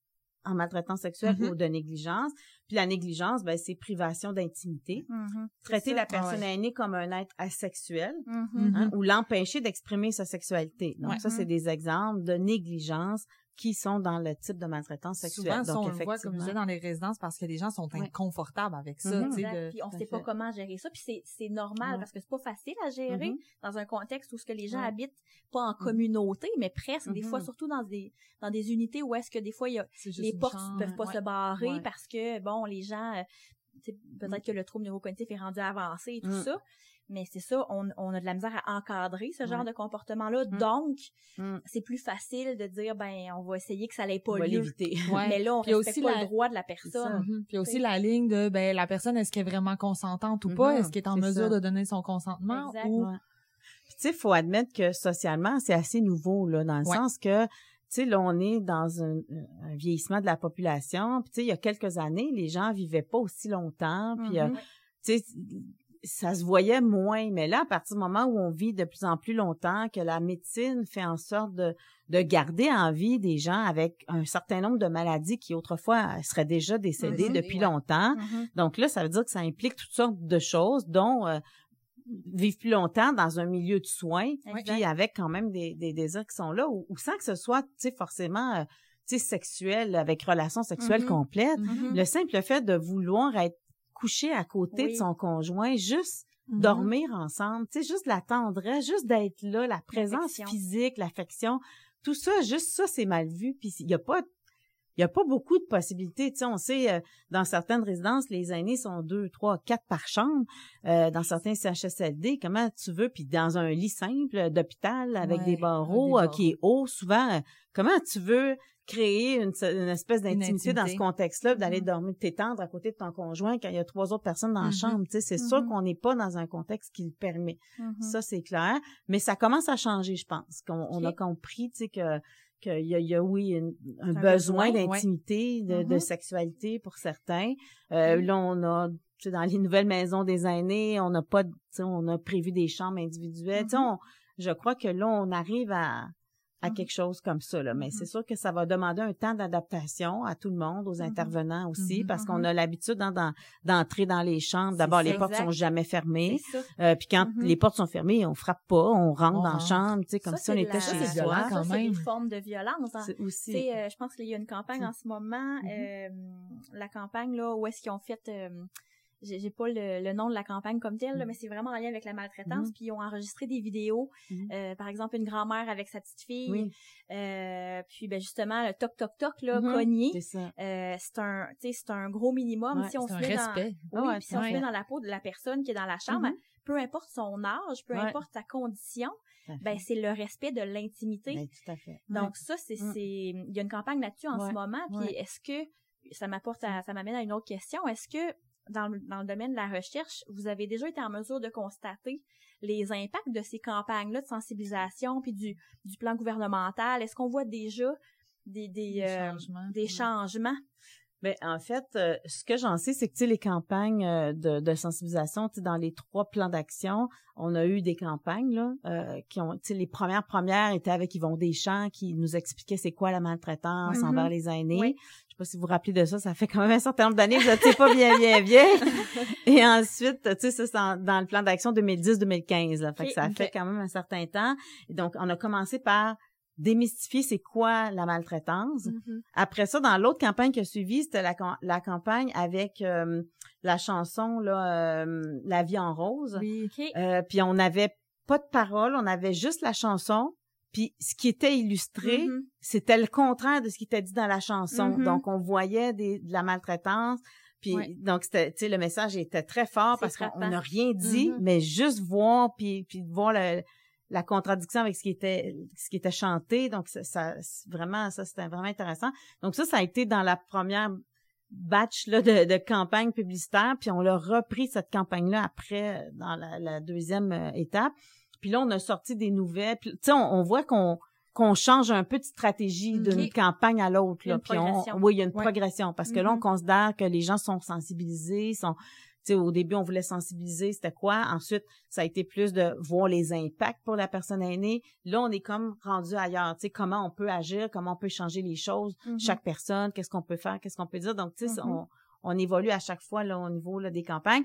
Speaker 2: en maltraitance sexuelle mm-hmm. ou de négligence. Puis la négligence, ben, c'est privation d'intimité. Mm-hmm. Traiter la personne aînée comme un être asexuel mm-hmm. hein, ou l'empêcher d'exprimer sa sexualité. Donc, ça, c'est des exemples de négligence qui sont dans le type de maltraitance sexuelle.
Speaker 1: Souvent, Donc, on le voit, comme je disais, dans les résidences parce que les gens sont inconfortables avec ça. Mm
Speaker 3: puis on sait pas comment gérer ça. Puis c'est normal parce que c'est pas facile à gérer mm-hmm. dans un contexte où ce que les gens habitent pas en mm-hmm. communauté, mais presque. Des fois, surtout dans des dans des unités où est-ce que des fois, y a, les portes ne peuvent pas se barrer parce que, bon, les gens... Euh, peut-être que le trouble neurocognitif est rendu avancé et tout mm. ça mais c'est ça, on, on, a de la misère à encadrer ce genre de comportement-là. Mm. Donc, mm. c'est plus facile de dire, ben, on va essayer que ça n'ait pas on lieu. Mais là, on Puis respecte aussi pas le droit de la personne.
Speaker 1: Mm-hmm. Puis aussi la ligne de, ben, la personne, est-ce qu'elle est vraiment consentante ou pas? Mm-hmm. Est-ce qu'elle est en mesure de donner son consentement? Ou...
Speaker 2: Puis, tu sais, faut admettre que socialement, c'est assez nouveau, là, dans le sens que, tu sais, là, on est dans un, un, vieillissement de la population. Puis, tu sais, il y a quelques années, les gens vivaient pas aussi longtemps. Puis, euh, mm-hmm. tu sais, ça se voyait moins. Mais là, à partir du moment où on vit de plus en plus longtemps, que la médecine fait en sorte de, de garder en vie des gens avec un certain nombre de maladies qui autrefois seraient déjà décédés depuis longtemps. Mm-hmm. Donc là, ça veut dire que ça implique toutes sortes de choses, dont euh, vivre plus longtemps dans un milieu de soins, puis avec quand même des, des désirs qui sont là, ou, sans que ce soit, tu sais, forcément... Euh, tu sais, sexuel, avec relation sexuelle mm-hmm. complète. Mm-hmm. Le simple fait de vouloir être coucher à côté de son conjoint, juste mm-hmm. dormir ensemble, tu sais, juste la tendresse, juste d'être là, la présence physique, l'affection, tout ça, juste ça, c'est mal vu. Puis il y a pas il y a pas beaucoup de possibilités. Tu sais, on sait, euh, dans certaines résidences, les aînés sont deux, trois, quatre par chambre. Euh, dans certains CHSLD, comment tu veux, puis dans un lit simple d'hôpital avec des barreaux, euh, qui est haut, souvent, comment tu veux créer une, espèce d'intimité dans ce contexte-là, d'aller mm-hmm. dormir, t'étendre à côté de ton conjoint quand il y a trois autres personnes dans la mm-hmm. chambre. Tu sais, c'est sûr mm-hmm. qu'on n'est pas dans un contexte qui le permet. Ça, c'est clair. Mais ça commence à changer, je pense. Qu'on on a compris, tu sais, que qu'il y a, y a, oui, un, besoin, d'intimité, de, de, sexualité pour certains. Euh. Là, on a, dans les nouvelles maisons des aînés, on n'a pas, on a prévu des chambres individuelles. Mm-hmm. je crois que là, on arrive à, à mmh quelque chose comme ça. Là. Mais c'est mmh sûr que ça va demander un temps d'adaptation à tout le monde, aux mmh intervenants aussi, parce qu'on a l'habitude d'entrer dans les chambres. D'abord, les portes sont jamais fermées. Euh, puis quand les portes sont fermées, on frappe pas, on rentre dans la chambre, tu sais, comme si on était chez soi.
Speaker 3: Ça, c'est une forme de violence. Hein. Aussi. Euh, je pense qu'il y a une campagne en ce moment, euh, la campagne là où est-ce qu'ils ont fait j'ai pas le, nom de la campagne comme telle, mm. mais c'est vraiment en lien avec la maltraitance. Mm. Puis ils ont enregistré des vidéos, mm. euh, par exemple une grand-mère avec sa petite fille. Euh, puis ben justement le toc toc toc là mm-hmm. cogné. Euh, c'est un, c'est un gros minimum. si on se met dans, oui, si on se met dans la peau de la personne qui est dans la chambre, mm-hmm. peu importe son âge, peu importe sa condition, ben c'est le respect de l'intimité.
Speaker 2: Ben, tout à fait.
Speaker 3: Donc ça c'est c'est il y a une campagne là-dessus en ce moment. Puis est-ce que ça m'apporte ça m'amène à une autre question. Est-ce que dans le, dans le domaine de la recherche, vous avez déjà été en mesure de constater les impacts de ces campagnes-là de sensibilisation puis du, du plan gouvernemental? Est-ce qu'on voit déjà des, des, euh, changements? Des changements?
Speaker 2: Ben, en fait, euh, ce que j'en sais, c'est que les campagnes euh, de, de sensibilisation, dans les trois plans d'action, on a eu des campagnes là, euh, qui ont, les premières premières étaient avec Yvon Deschamps qui nous expliquait c'est quoi la maltraitance mm-hmm. envers les aînés. Oui. Je sais pas si vous vous rappelez de ça, ça fait quand même un certain nombre d'années, je ne sais pas bien, bien, bien. Et ensuite, tu sais, ça c'est dans le plan d'action 2010-2015, fait que ça fait quand même un certain temps. Et donc, on a commencé par démystifier c'est quoi la maltraitance. Mm-hmm. Après ça, dans l'autre campagne qui a suivi, c'était la, la campagne avec euh, la chanson là, euh, La vie en rose. Euh, puis on n'avait pas de parole, on avait juste la chanson. Puis ce qui était illustré, mm-hmm. c'était le contraire de ce qui était dit dans la chanson. Mm-hmm. Donc on voyait des, de la maltraitance. Puis donc c'était, tu sais, le message était très fort parce qu'on n'a rien dit, mais juste voir puis puis voir le la contradiction avec ce qui était ce qui était chanté donc ça, vraiment ça c'était vraiment intéressant donc ça ça a été dans la première batch là de, de campagne publicitaire puis on l'a repris cette campagne là après dans la, deuxième euh, étape puis là on a sorti des nouvelles tu sais on, voit qu'on qu'on change un peu de stratégie d'une campagne à l'autre là puis on, oui il y a une progression parce que là on mm-hmm. considère que les gens sont sensibilisés sont au début, on voulait sensibiliser, c'était quoi? Ensuite, ça a été plus de voir les impacts pour la personne aînée. Là, on est comme rendu ailleurs, tu sais, comment on peut agir, comment on peut changer les choses, mm-hmm. chaque personne, qu'est-ce qu'on peut faire, qu'est-ce qu'on peut dire? Donc, tu sais, mm-hmm. on, évolue à chaque fois là, au niveau là, des campagnes.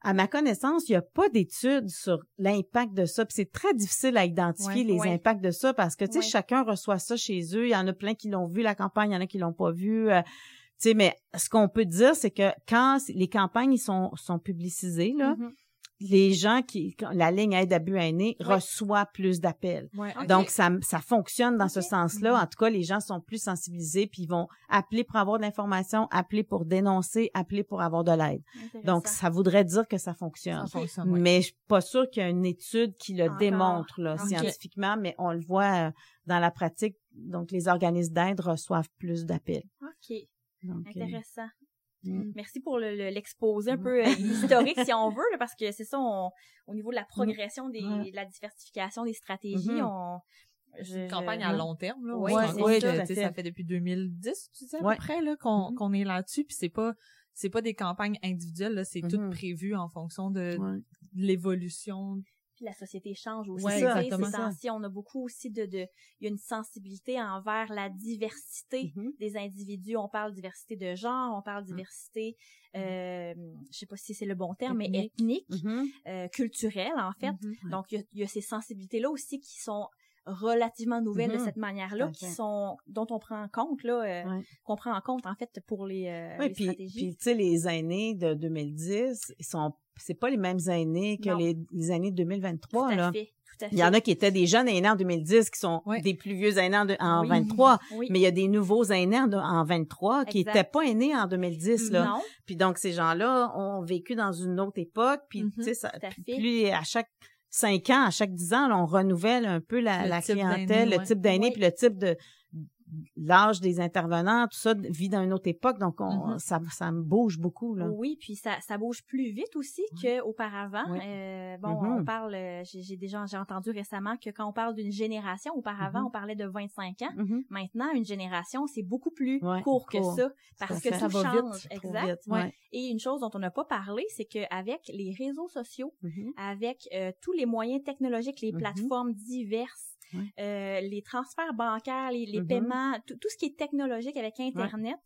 Speaker 2: À ma connaissance, il n'y a pas d'études sur l'impact de ça. Puis c'est très difficile à identifier les impacts de ça parce que, tu sais, chacun reçoit ça chez eux. Il y en a plein qui l'ont vu, la campagne, il y en a qui l'ont pas vu. Euh, sais, mais ce qu'on peut dire, c'est que quand les campagnes sont, sont publicisées, là, mm-hmm. Les gens qui, la ligne aide à but aîné reçoit plus d'appels. Donc, ça, ça fonctionne dans ce sens-là. Mm-hmm. En tout cas, les gens sont plus sensibilisés puis ils vont appeler pour avoir de l'information, appeler pour dénoncer, appeler pour avoir de l'aide. Donc, ça voudrait dire que ça fonctionne. Mais je suis pas sûre qu'il y a une étude qui le démontre, là, scientifiquement, mais on le voit euh, dans la pratique. Donc, les organismes d'aide reçoivent plus d'appels.
Speaker 3: OK. Euh, Intéressant. Mm. Merci pour l'exposé un mm. peu euh, historique, si on veut, parce que c'est ça, au niveau de la mm. progression des, de la diversification des stratégies, mm-hmm. on,
Speaker 4: je, une campagne à long terme là. Oui, oui ça, ça fait depuis 2010, tu sais à peu près là qu'on mm-hmm. qu'on est là-dessus, puis c'est pas c'est pas des campagnes individuelles là, c'est tout mm-hmm. prévu en fonction de l'évolution
Speaker 3: puis la société change aussi. Ouais, ça. On a beaucoup aussi de, de, il y a une sensibilité envers la diversité mm-hmm. des individus. On parle diversité de genre, on parle mm. diversité, mm-hmm. euh, je sais pas si c'est le bon terme, mais ethnique, mm-hmm. euh, culturelle en fait. Donc il y, a, il y a ces sensibilités là aussi qui sont relativement nouvelles de mm-hmm. cette manière-là, qui sont dont on prend en compte là, euh, qu'on prend en compte en fait pour les, euh,
Speaker 2: les puis,
Speaker 3: stratégies.
Speaker 2: Puis tu sais, les années de 2010, ils sont c'est pas les mêmes années que les, les, années de 2023
Speaker 3: tout
Speaker 2: à
Speaker 3: là. Fait.
Speaker 2: Il y en a qui étaient des jeunes aînés en 2010 qui sont des plus vieux aînés en, 23, mais il y a des nouveaux aînés en, 23 qui étaient pas aînés en 2010 là. Non. Puis donc ces gens-là ont vécu dans une autre époque, puis tu sais ça plus à chaque cinq ans, à chaque dix ans, on renouvelle un peu la, clientèle, le type d'aîné, puis le type de, l'âge des intervenants, tout ça vit dans une autre époque, donc on, mm-hmm. ça, ça me bouge beaucoup là.
Speaker 3: Oui, puis ça, ça bouge plus vite aussi qu'auparavant. Euh, bon, mm-hmm. on parle, euh, j'ai déjà j'ai entendu récemment que quand on parle d'une génération, auparavant mm-hmm. on parlait de 25 ans. Maintenant, une génération c'est beaucoup plus court que ça parce que ça va change. Vite, exact. Et une chose dont on n'a pas parlé, c'est qu'avec les réseaux sociaux, avec euh, tous les moyens technologiques, les plateformes diverses euh, les transferts bancaires, les, les mm-hmm. paiements, tout ce qui est technologique avec Internet.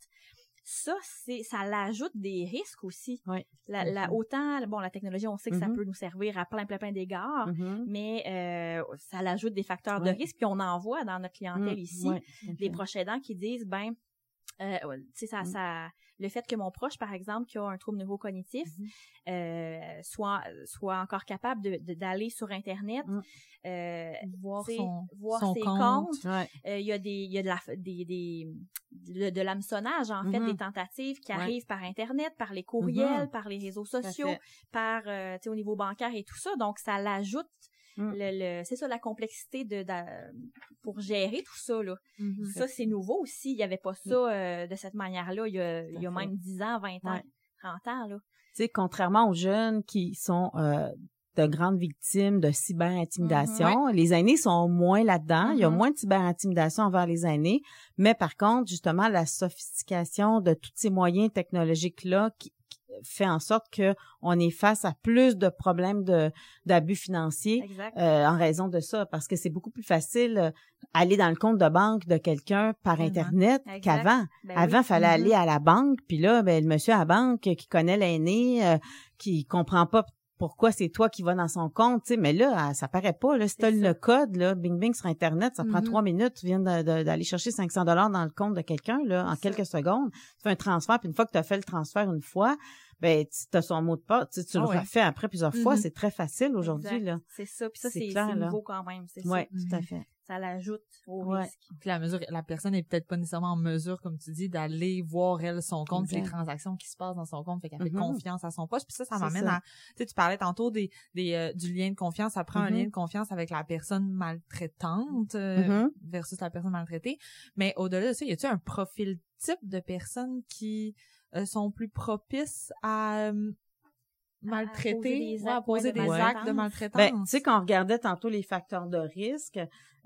Speaker 3: Ça, c'est, ça l'ajoute des risques aussi. La, la, autant, bon, la technologie, on sait que ça mm-hmm. peut nous servir à plein, plein, plein d'égards, mm-hmm. mais euh, ça l'ajoute des facteurs de risque. Puis on en voit dans notre clientèle mm, ici des proches aidants qui disent, ben, euh, tu sais, ça, mm. ça, le fait que mon proche, par exemple, qui a un trouble neurocognitif, euh, soit soit encore capable de d'aller sur internet, mm.
Speaker 4: euh, voir son
Speaker 3: voir
Speaker 4: son
Speaker 3: ses comptes. Euh, il y a des il y a de la des, des de, de l'hameçonnage en fait, des mm-hmm. tentatives qui arrivent par internet, par les courriels, mm-hmm. par les réseaux sociaux, par tu sais au niveau bancaire et tout ça. Donc ça l'ajoute Mm. Le, c'est ça la complexité de, pour gérer tout ça là. Mm-hmm. Ça c'est nouveau aussi, il y avait pas ça mm. euh, de cette manière-là il y a, il y a même 10 ans, 20 ans, 30 ans là.
Speaker 2: Tu sais contrairement aux jeunes qui sont euh, de grandes victimes de cyber-intimidation. Mm-hmm. Les aînés sont moins là-dedans. Il y a mm-hmm. moins de cyber-intimidation envers les aînés. Mais par contre, justement, la sophistication de tous ces moyens technologiques-là qui, fait en sorte que on est face à plus de problèmes de d'abus financiers euh, en raison de ça parce que c'est beaucoup plus facile euh, aller dans le compte de banque de quelqu'un par internet qu'avant. Ben avant il fallait mm-hmm. aller à la banque puis là ben le monsieur à la banque qui connaît l'aîné euh, qui comprend pas pourquoi c'est toi qui vas dans son compte, tu sais, mais là, ça paraît pas, là, si t'as le code, là, bing bing sur Internet, ça prend mm-hmm. trois minutes, tu viens d'aller chercher 500 dollars dans le compte de quelqu'un, là, en quelques secondes, tu fais un transfert, puis une fois que tu as fait le transfert une fois, ben tu as son mot de passe, tu, tu le ah refais après plusieurs fois, mm-hmm. c'est très facile aujourd'hui là.
Speaker 3: C'est ça, puis ça c'est nouveau quand même, c'est
Speaker 2: ça. tout à mm-hmm. fait.
Speaker 3: Ça l'ajoute au risque.
Speaker 4: Puis la mesure, la personne est peut-être pas nécessairement en mesure, comme tu dis, d'aller voir elle son compte, les transactions qui se passent dans son compte, fait qu'elle fait mm-hmm. confiance à son poste. Puis ça, ça m'amène à, tu sais, tu parlais tantôt des, des euh, du lien de confiance. Ça prend un lien de confiance avec la personne maltraitante euh, versus la personne maltraitée. Mais au-delà de ça, y a-tu un profil type de personne qui euh, sont plus propices à euh, maltraiter, à poser des, actes, de maltraitance.
Speaker 2: Ben, tu sais, quand on regardait tantôt les facteurs de risque,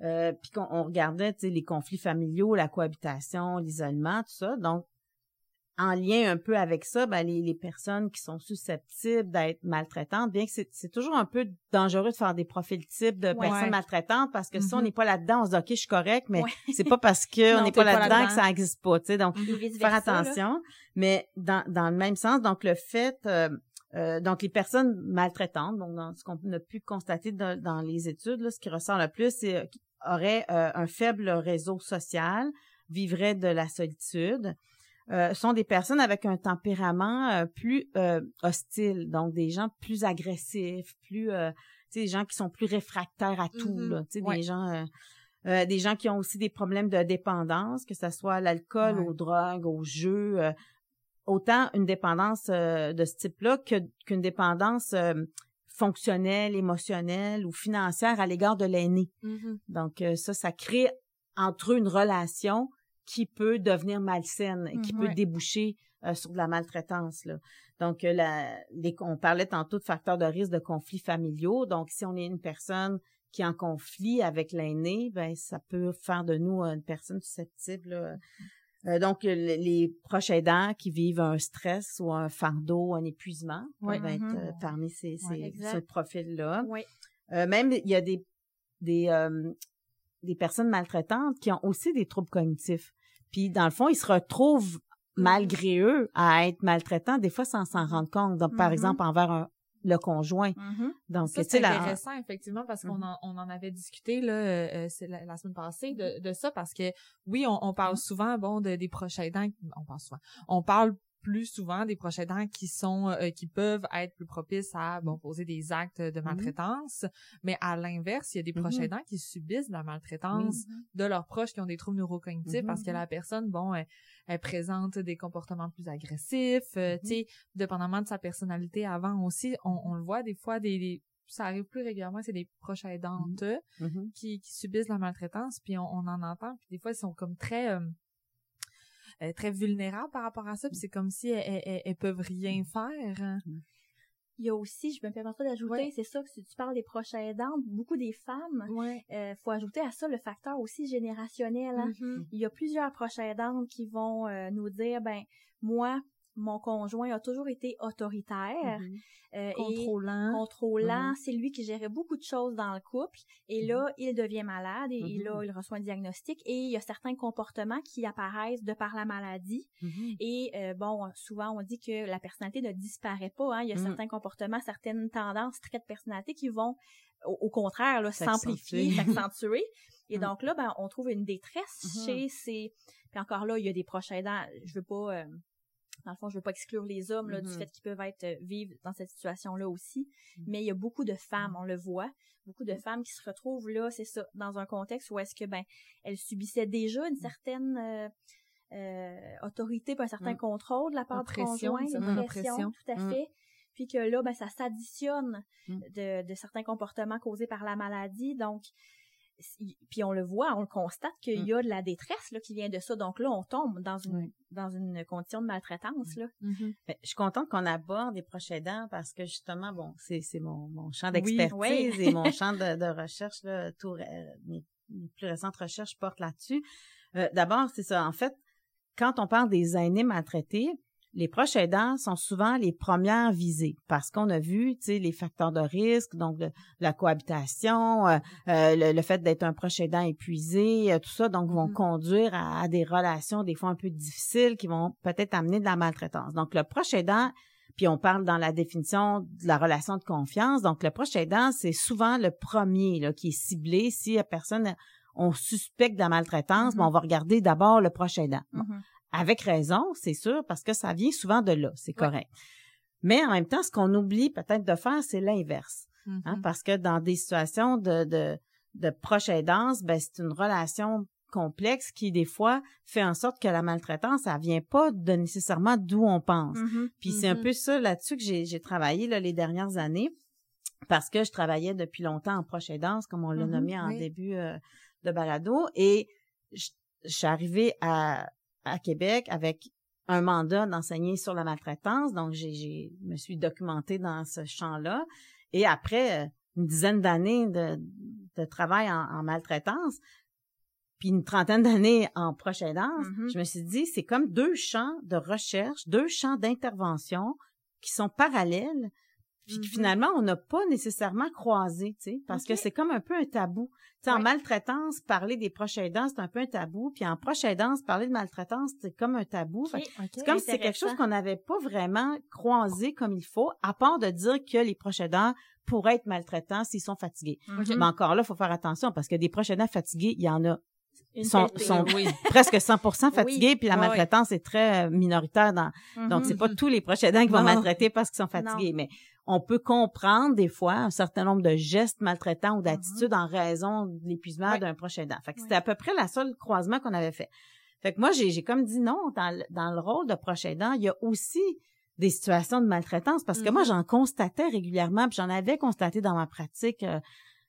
Speaker 2: euh, puis qu'on regardait, tu sais, les conflits familiaux, la cohabitation, l'isolement, tout ça. Donc, en lien un peu avec ça, ben, les, les personnes qui sont susceptibles d'être maltraitantes, bien que c'est toujours un peu dangereux de faire des profils types de personnes maltraitantes parce que si on mm-hmm. n'est pas là-dedans, on se dit OK, je suis correct, mais c'est pas parce qu'on n'est pas là-dedans que ça n'existe pas, tu sais. Donc, mm-hmm. faire attention. Mais dans, dans le même sens, donc le fait euh, euh, donc les personnes maltraitantes, donc dans ce qu'on a pu constater dans, les études, là, ce qui ressort le plus, c'est euh, auraient un faible réseau social, vivraient de la solitude, euh, sont des personnes avec un tempérament euh, plus euh, hostile, donc des gens plus agressifs, plus, des gens qui sont plus réfractaires à tout, mm-hmm. là, des gens, des gens qui ont aussi des problèmes de dépendance, que ce soit l'alcool, aux drogues, aux jeux, autant une dépendance de ce type-là qu'une dépendance fonctionnelle, émotionnelle ou financière à l'égard de l'aîné. Mm-hmm. Donc ça, ça crée entre eux une relation qui peut devenir malsaine, qui mmh, peut déboucher euh, sur de la maltraitance. Là. Donc, euh, la, on parlait tantôt de facteurs de risque de conflits familiaux. Donc, si on est une personne qui est en conflit avec l'aîné, ben ça peut faire de nous une personne susceptible. Euh, donc, les proches aidants qui vivent un stress ou un fardeau, un épuisement, peuvent être mmh parmi ces, ces ce profil-là. même, il y a des des des personnes maltraitantes qui ont aussi des troubles cognitifs. Puis dans le fond, ils se retrouvent malgré eux à être maltraitants, des fois sans s'en rendre compte. Donc, par mm-hmm. exemple, envers un, le conjoint. Mm-hmm.
Speaker 4: Donc, c'est intéressant, effectivement, parce qu'on mm-hmm. en, on en avait discuté là, euh, c'est la, semaine passée de, de ça, parce que oui, on, on parle souvent, bon, de, des prochains aidants, on parle souvent, on parle plus souvent des proches aidants qui sont euh, qui peuvent être plus propices à bon poser des actes de mhm. maltraitance mais à l'inverse il y a des proches mhm. aidants qui subissent la maltraitance mhm. de leurs proches qui ont des troubles neurocognitifs parce que la personne bon elle, présente des comportements plus agressifs euh, tu sais dépendamment de sa personnalité avant aussi on, le voit des fois des, ça arrive plus régulièrement, c'est des proches aidantes qui, qui subissent la maltraitance, puis on, en entend, puis des fois ils sont comme très euh, euh, très vulnérables par rapport à ça, puis c'est comme si elles, elles, peuvent rien faire.
Speaker 3: Il y a aussi, je me permettrai d'ajouter, c'est ça que si tu parles des proches aidants, beaucoup des femmes,
Speaker 4: ouais.
Speaker 3: euh, faut ajouter à ça le facteur aussi générationnel. Hein. Mm-hmm. Il y a plusieurs proches aidantes qui vont euh, nous dire, ben moi, mon conjoint a toujours été autoritaire
Speaker 4: mm-hmm. euh, contrôlant
Speaker 3: et contrôlant mm-hmm. c'est lui qui gérait beaucoup de choses dans le couple et là mm-hmm. il devient malade et, là il reçoit un diagnostic et il y a certains comportements qui apparaissent de par la maladie et euh, bon souvent on dit que la personnalité ne disparaît pas hein. il y a certains comportements certaines tendances traits de personnalité qui vont au, contraire s'amplifier s'accentuer et mm. donc là ben on trouve une détresse chez ces puis encore là il y a des proches aidants je veux pas euh, dans le fond, je veux pas exclure les hommes là, du mm-hmm. fait qu'ils peuvent être euh, vivre dans cette situation-là aussi, mm-hmm. mais il y a beaucoup de femmes, mm-hmm. on le voit, beaucoup de femmes qui se retrouvent là, c'est ça, dans un contexte où est-ce que ben elles subissaient déjà une certaine euh, euh, autorité, un certain mm. contrôle de la part du conjoint, une pression, tout à mm. fait. Puis que là, ben, ça s'additionne mm. de, de certains comportements causés par la maladie. Donc, puis on le voit, on le constate qu'il mm. y a de la détresse là qui vient de ça. Donc là, on tombe dans une dans une condition de maltraitance là.
Speaker 2: Mm-hmm. Ben, je suis contente qu'on aborde les proches aidants parce que justement, bon, c'est c'est mon, mon champ d'expertise et mon champ de, de recherche là, tout mes, plus récentes recherches portent là-dessus. Euh, D'abord, c'est ça. En fait, quand on parle des aînés maltraités, les proches aidants sont souvent les premières visées parce qu'on a vu, tu sais, les facteurs de risque, donc la cohabitation, euh, euh, le, fait d'être un proche aidant épuisé, euh, tout ça, donc vont mm-hmm. conduire à, des relations des fois un peu difficiles qui vont peut-être amener de la maltraitance. Donc le proche aidant, puis on parle dans la définition de la relation de confiance, donc le proche aidant, c'est souvent le premier là, qui est ciblé si la personne on suspecte de la maltraitance, mm-hmm. on va regarder d'abord le proche aidant. Mm-hmm. Avec raison, c'est sûr, parce que ça vient souvent de là, c'est correct. Mais en même temps, ce qu'on oublie peut-être de faire, c'est l'inverse. Hein, mm-hmm. parce que dans des situations de, de, de proche aidance, ben, c'est une relation complexe qui, des fois, fait en sorte que la maltraitance, ça vient pas de nécessairement d'où on pense. Mm-hmm. Puis c'est un mm-hmm. peu ça là-dessus que j'ai travaillé là, les dernières années parce que je travaillais depuis longtemps en proche aidance, comme on l'a nommé en début euh, de balado, et je, je suis arrivée à à Québec avec un mandat d'enseigner sur la maltraitance. Donc, j'ai, me suis documentée dans ce champ-là. Et après euh, une dizaine d'années de, de travail en, maltraitance, puis une trentaine d'années en proche aidance, mm-hmm. je me suis dit, c'est comme deux champs de recherche, deux champs d'intervention qui sont parallèles, puis mm-hmm. finalement, on n'a pas nécessairement croisé, tu sais, parce que c'est comme un peu un tabou. Tu sais, en maltraitance, parler des proches aidants, c'est un peu un tabou, puis en proche aidance, parler de maltraitance, c'est comme un tabou. C'est comme si c'est quelque chose qu'on n'avait pas vraiment croisé comme il faut, à part de dire que les proches aidants pourraient être maltraitants s'ils sont fatigués. Mais encore là, il faut faire attention, parce que des proches aidants fatigués, il y en a sont, sont presque 100% fatigués, puis la maltraitance est très euh, minoritaire dans. Donc c'est pas mm-hmm. tous les proches aidants qui vont maltraiter parce qu'ils sont fatigués, mais on peut comprendre des fois un certain nombre de gestes maltraitants ou d'attitudes mm-hmm. en raison de l'épuisement d'un proche aidant. Fait que c'était à peu près la seule croisement qu'on avait fait. Fait que moi, j'ai comme dit non, dans, dans le rôle de proche aidant, il y a aussi des situations de maltraitance parce que moi, mm-hmm. j'en constatais régulièrement, puis j'en avais constaté dans ma pratique euh,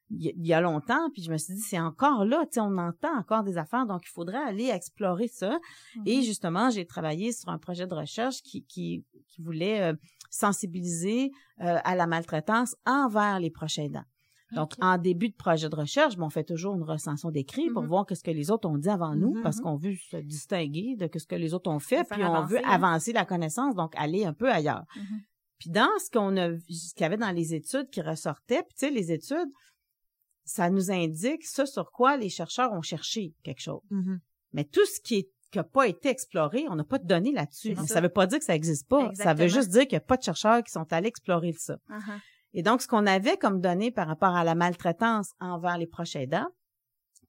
Speaker 2: il y, a longtemps, puis je me suis dit, c'est encore là, tu sais, on entend encore des affaires, donc il faudrait aller explorer ça. Et mm-hmm. justement, j'ai travaillé sur un projet de recherche qui, qui, qui voulait euh, sensibiliser euh, à la maltraitance envers les proches aidants. Donc, en début de projet de recherche, on fait toujours une recension d'écrit pour mm-hmm. voir qu'est-ce que les autres ont dit avant nous, mm-hmm, parce qu'on veut se distinguer de ce que les autres ont fait, puis on veut avancer la connaissance, donc aller un peu ailleurs. Puis dans ce qu'on a, ce qu'il y avait dans les études qui ressortaient, puis tu sais, les études, ça nous indique ce sur quoi les chercheurs ont cherché quelque chose.
Speaker 4: Mm-hmm.
Speaker 2: Mais tout ce qui est qui n'a pas été exploré, on n'a pas de données là-dessus. Ça. ne veut pas dire que ça n'existe pas. Ça veut juste dire qu'il n'y a pas de chercheurs qui sont allés explorer ça. Uh-huh. Et donc, ce qu'on avait comme données par rapport à la maltraitance envers les proches aidants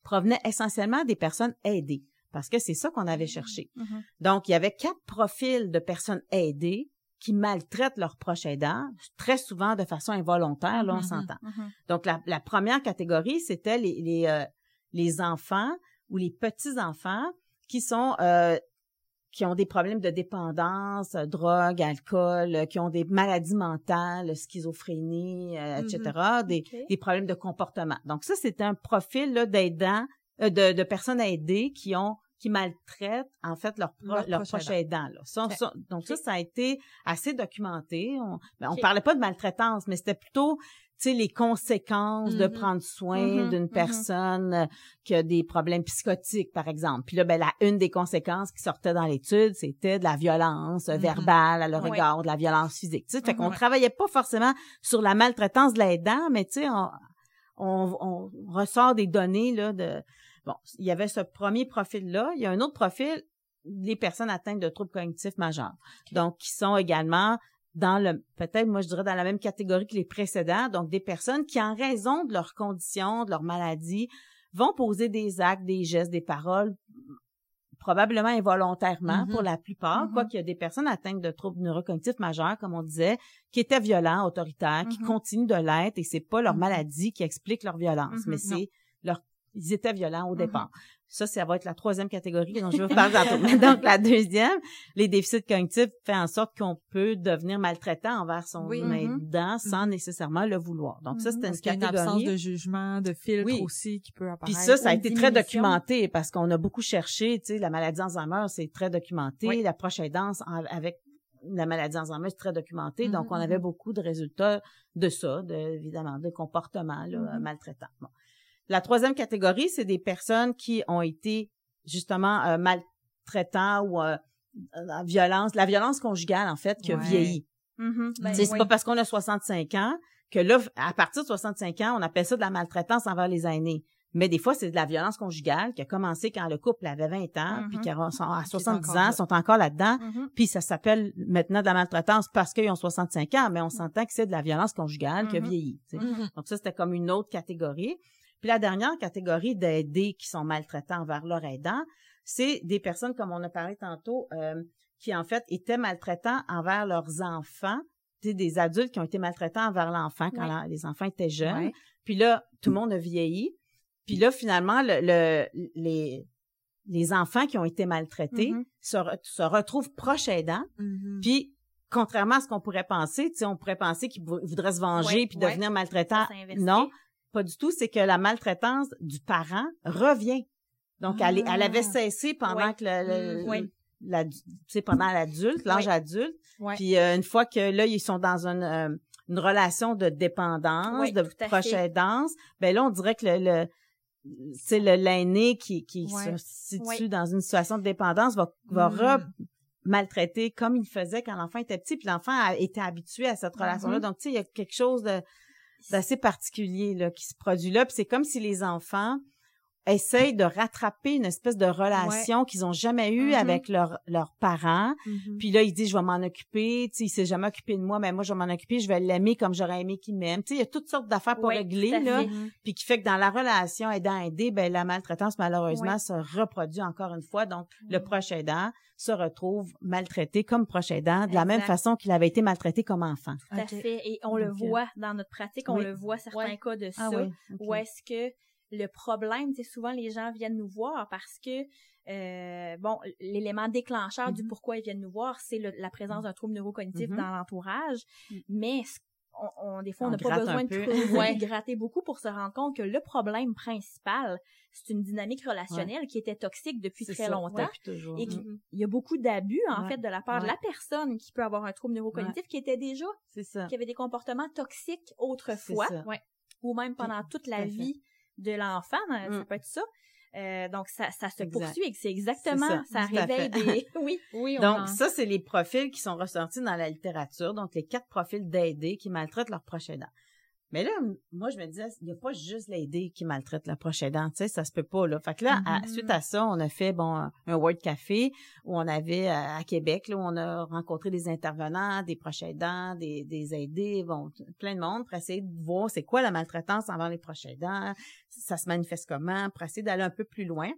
Speaker 2: provenait essentiellement des personnes aidées, parce que c'est ça qu'on avait cherché. Uh-huh. Donc, il y avait quatre profils de personnes aidées qui maltraitent leurs proches aidants, très souvent de façon involontaire, là, on uh-huh. s'entend. Donc, la, première catégorie, c'était les, les, euh, les enfants ou les petits-enfants qui sont euh, qui ont des problèmes de dépendance, euh, drogue, alcool, euh, qui ont des maladies mentales, schizophrénie, etc., mm-hmm. des, des, problèmes de comportement. Donc ça, c'est un profil d'aidants, de, de personnes aidées qui ont qui maltraitent en fait leurs leur proches aidants. Là. donc ça, ça a été assez documenté. On, ben, on parlait pas de maltraitance, mais c'était plutôt tu sais, les conséquences de mm-hmm. prendre soin mm-hmm. d'une mm-hmm. personne euh, qui a des problèmes psychotiques, par exemple. Puis là, ben, la, une des conséquences qui sortait dans l'étude, c'était de la violence verbale à le regard, de la violence physique. Tu sais, fait qu'on travaillait pas forcément sur la maltraitance de l'aidant, mais tu sais, on, on, ressort des données, là, de... Bon, il y avait ce premier profil-là. Il y a un autre profil, les personnes atteintes de troubles cognitifs majeurs. Donc, qui sont également dans le peut-être moi je dirais dans la même catégorie que les précédents, donc des personnes qui en raison de leurs conditions, de leur maladie, vont poser des actes, des gestes, des paroles probablement involontairement pour mm-hmm. la plupart, mm-hmm. quoiqu'il y a des personnes atteintes de troubles neurocognitifs majeurs, comme on disait, qui étaient violents, autoritaires, qui mm-hmm. continuent de l'être, et c'est pas leur maladie qui explique leur violence, mais c'est leur ils étaient violents au départ. Ça, ça va être la troisième catégorie dont je vais vous parler. Donc, la deuxième, les déficits cognitifs fait en sorte qu'on peut devenir maltraitant envers son oui. aidant mm-hmm. sans mm-hmm. nécessairement le vouloir. Donc, ça, c'est une catégorie.
Speaker 4: Il y a une absence de jugement, de filtre aussi qui peut apparaître.
Speaker 2: Puis ça, ça a été très documenté parce qu'on a beaucoup cherché, tu sais, la maladie Alzheimer, c'est très documenté. La proche aidance avec la maladie Alzheimer, c'est très documenté. Donc, on avait beaucoup de résultats de ça, de, évidemment, de comportements là, maltraitants. Bon. La troisième catégorie, c'est des personnes qui ont été justement euh, maltraitants ou euh, la violence, la violence conjugale en fait qui a vieilli. Mm-hmm. Ben c'est pas parce qu'on a 65 ans que là, à partir de 65 ans, on appelle ça de la maltraitance envers les aînés. Mais des fois, c'est de la violence conjugale qui a commencé quand le couple avait 20 ans, puis mm-hmm. qui à 70 ans, sont encore là-dedans, mm-hmm. puis ça s'appelle maintenant de la maltraitance parce qu'ils ont 65 ans, mais on s'entend que c'est de la violence conjugale qui a vieilli. Donc ça, c'était comme une autre catégorie. Puis la dernière catégorie d'aidés qui sont maltraitants envers leur aidant, c'est des personnes, comme on a parlé tantôt, euh, qui en fait étaient maltraitants envers leurs enfants, des adultes qui ont été maltraitants envers l'enfant quand les enfants étaient jeunes. Puis là, tout le monde a vieilli. Puis là, finalement, le, les, les enfants qui ont été maltraités mm-hmm. se, retrouvent proches aidants. Mm-hmm. Puis contrairement à ce qu'on pourrait penser, on pourrait penser qu'ils voudraient se venger puis devenir maltraitants. Non, pas du tout, c'est que la maltraitance du parent revient. Donc, elle, elle avait ah. cessé pendant que le, mm, la, pendant l'adulte, l'âge adulte. Puis euh, une fois que là, ils sont dans une, euh, une relation de dépendance, de proche aidance, ben là, on dirait que le, c'est le l'aîné qui, qui se situe dans une situation de dépendance va, va mm. maltraiter comme il faisait quand l'enfant était petit, puis l'enfant a été habitué à cette relation-là. Mm-hmm. Donc, tu sais, il y a quelque chose de c'est assez particulier là, qui se produit là. Puis c'est comme si les enfants essayent de rattraper une espèce de relation qu'ils ont jamais eue mm-hmm. avec leurs leurs parents. Mm-hmm. Puis là, ils disent, je vais m'en occuper. Tu sais, il s'est jamais occupé de moi, mais moi, je vais m'en occuper. Je vais l'aimer comme j'aurais aimé qu'il m'aime. Tu sais, il y a toutes sortes d'affaires pour régler, là. Puis qui fait que dans la relation aidant-aidé, ben la maltraitance, malheureusement, se reproduit encore une fois. Donc, le proche aidant se retrouve maltraité comme proche aidant, de la même façon qu'il avait été maltraité comme enfant.
Speaker 3: Tout à fait. Et on le euh, voit dans notre pratique, on le voit certains cas de ah ça, où est-ce que le problème, c'est souvent les gens viennent nous voir parce que euh, bon, l'élément déclencheur du mm-hmm. pourquoi ils viennent nous voir, c'est la présence d'un trouble neurocognitif mm-hmm. dans l'entourage. Mm. Mais on, des fois, on n'a pas besoin de ouais, gratter beaucoup pour se rendre compte que le problème principal, c'est une dynamique relationnelle qui était toxique depuis très longtemps. et qu'il y a beaucoup d'abus, en fait, de la part de la personne qui peut avoir un trouble neurocognitif qui était déjà, qui avait des comportements toxiques autrefois, ou même pendant toute la vie de l'enfant, ça mm. peut être ça. Euh, donc ça, ça se poursuit et c'est exactement ça, réveille des oui
Speaker 2: oui donc ça c'est les profils qui sont ressortis dans la littérature donc les quatre profils d'aidés qui maltraitent leurs proches aidants Mais là, moi, je me disais, il n'y a pas juste l'aider qui maltraite le proche aidant, tu sais, ça se peut pas, là. Fait que là, mm-hmm. suite à ça, on a fait, bon, un Word Café où on avait, à, Québec, là, où on a rencontré des intervenants, des proches aidants, des, des aidés, bon, plein de monde pour essayer de voir c'est quoi la maltraitance envers les proches aidants, ça se manifeste comment, pour essayer d'aller un peu plus loin.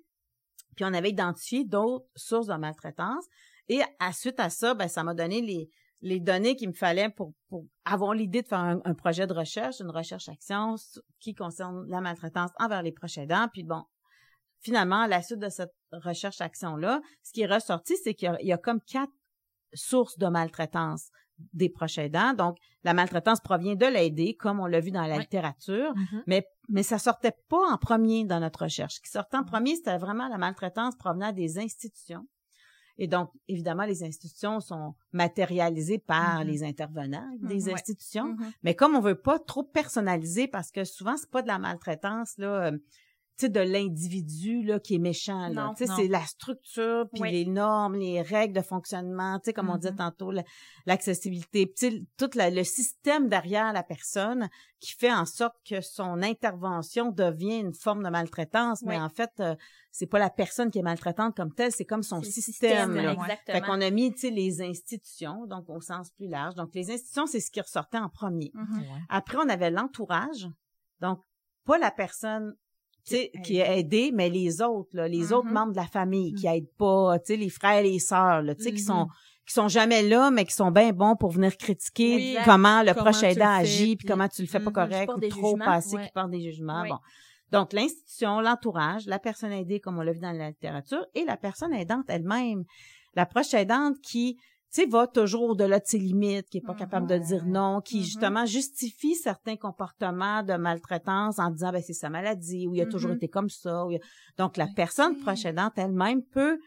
Speaker 2: Puis on avait identifié d'autres sources de maltraitance. Et à suite à ça, ben, ça m'a donné les, les données qu'il me fallait pour, pour avoir l'idée de faire un, projet de recherche, une recherche-action qui concerne la maltraitance envers les proches aidants. Puis bon, finalement, à la suite de cette recherche-action-là, ce qui est ressorti, c'est qu'il y, a comme quatre sources de maltraitance des proches aidants. Donc, la maltraitance provient de l'aider, comme on l'a vu dans la littérature, mm-hmm. mais mais ça sortait pas en premier dans notre recherche. Ce qui sortait en premier, c'était vraiment la maltraitance provenant des institutions. Et donc, évidemment, les institutions sont matérialisées par mm-hmm. les intervenants des mm-hmm. institutions. Mm-hmm. Mais comme on veut pas trop personnaliser, parce que souvent, c'est pas de la maltraitance, là, euh, de l'individu là qui est méchant là. Tu sais c'est la structure puis les normes les règles de fonctionnement tu sais comme on disait tantôt l'accessibilité. Puis tout le système derrière la personne qui fait en sorte que son intervention devient une forme de maltraitance mais en fait euh, c'est pas la personne qui est maltraitante comme telle c'est comme son système, là. fait qu'on a mis tu sais les institutions donc au sens plus large. Donc les institutions c'est ce qui ressortait en premier. Mm-hmm. après on avait l'entourage donc pas la personne qui est aidé, mais les autres, là, les autres mm-hmm. membres de la famille qui mm. aident pas, tu sais, les frères et les sœurs, tu sais, qui sont mm-hmm. qui sont jamais là, mais qui sont bien bons pour venir critiquer comment le proche aidant agit, puis comment tu le fais pas mm-hmm. correct, ou trop passé, qui porte des jugements. Bon. Donc, l'institution, l'entourage, la personne aidée, comme on l'a vu dans la littérature, et la personne aidante elle-même. La proche aidante qui tu sais, va toujours au-delà de ses limites, qui est pas capable de dire mm-hmm. non, qui mm-hmm. justement justifie certains comportements de maltraitance en disant ben c'est sa maladie ou il a toujours mm-hmm. été comme ça. Donc la personne proche elle-même peut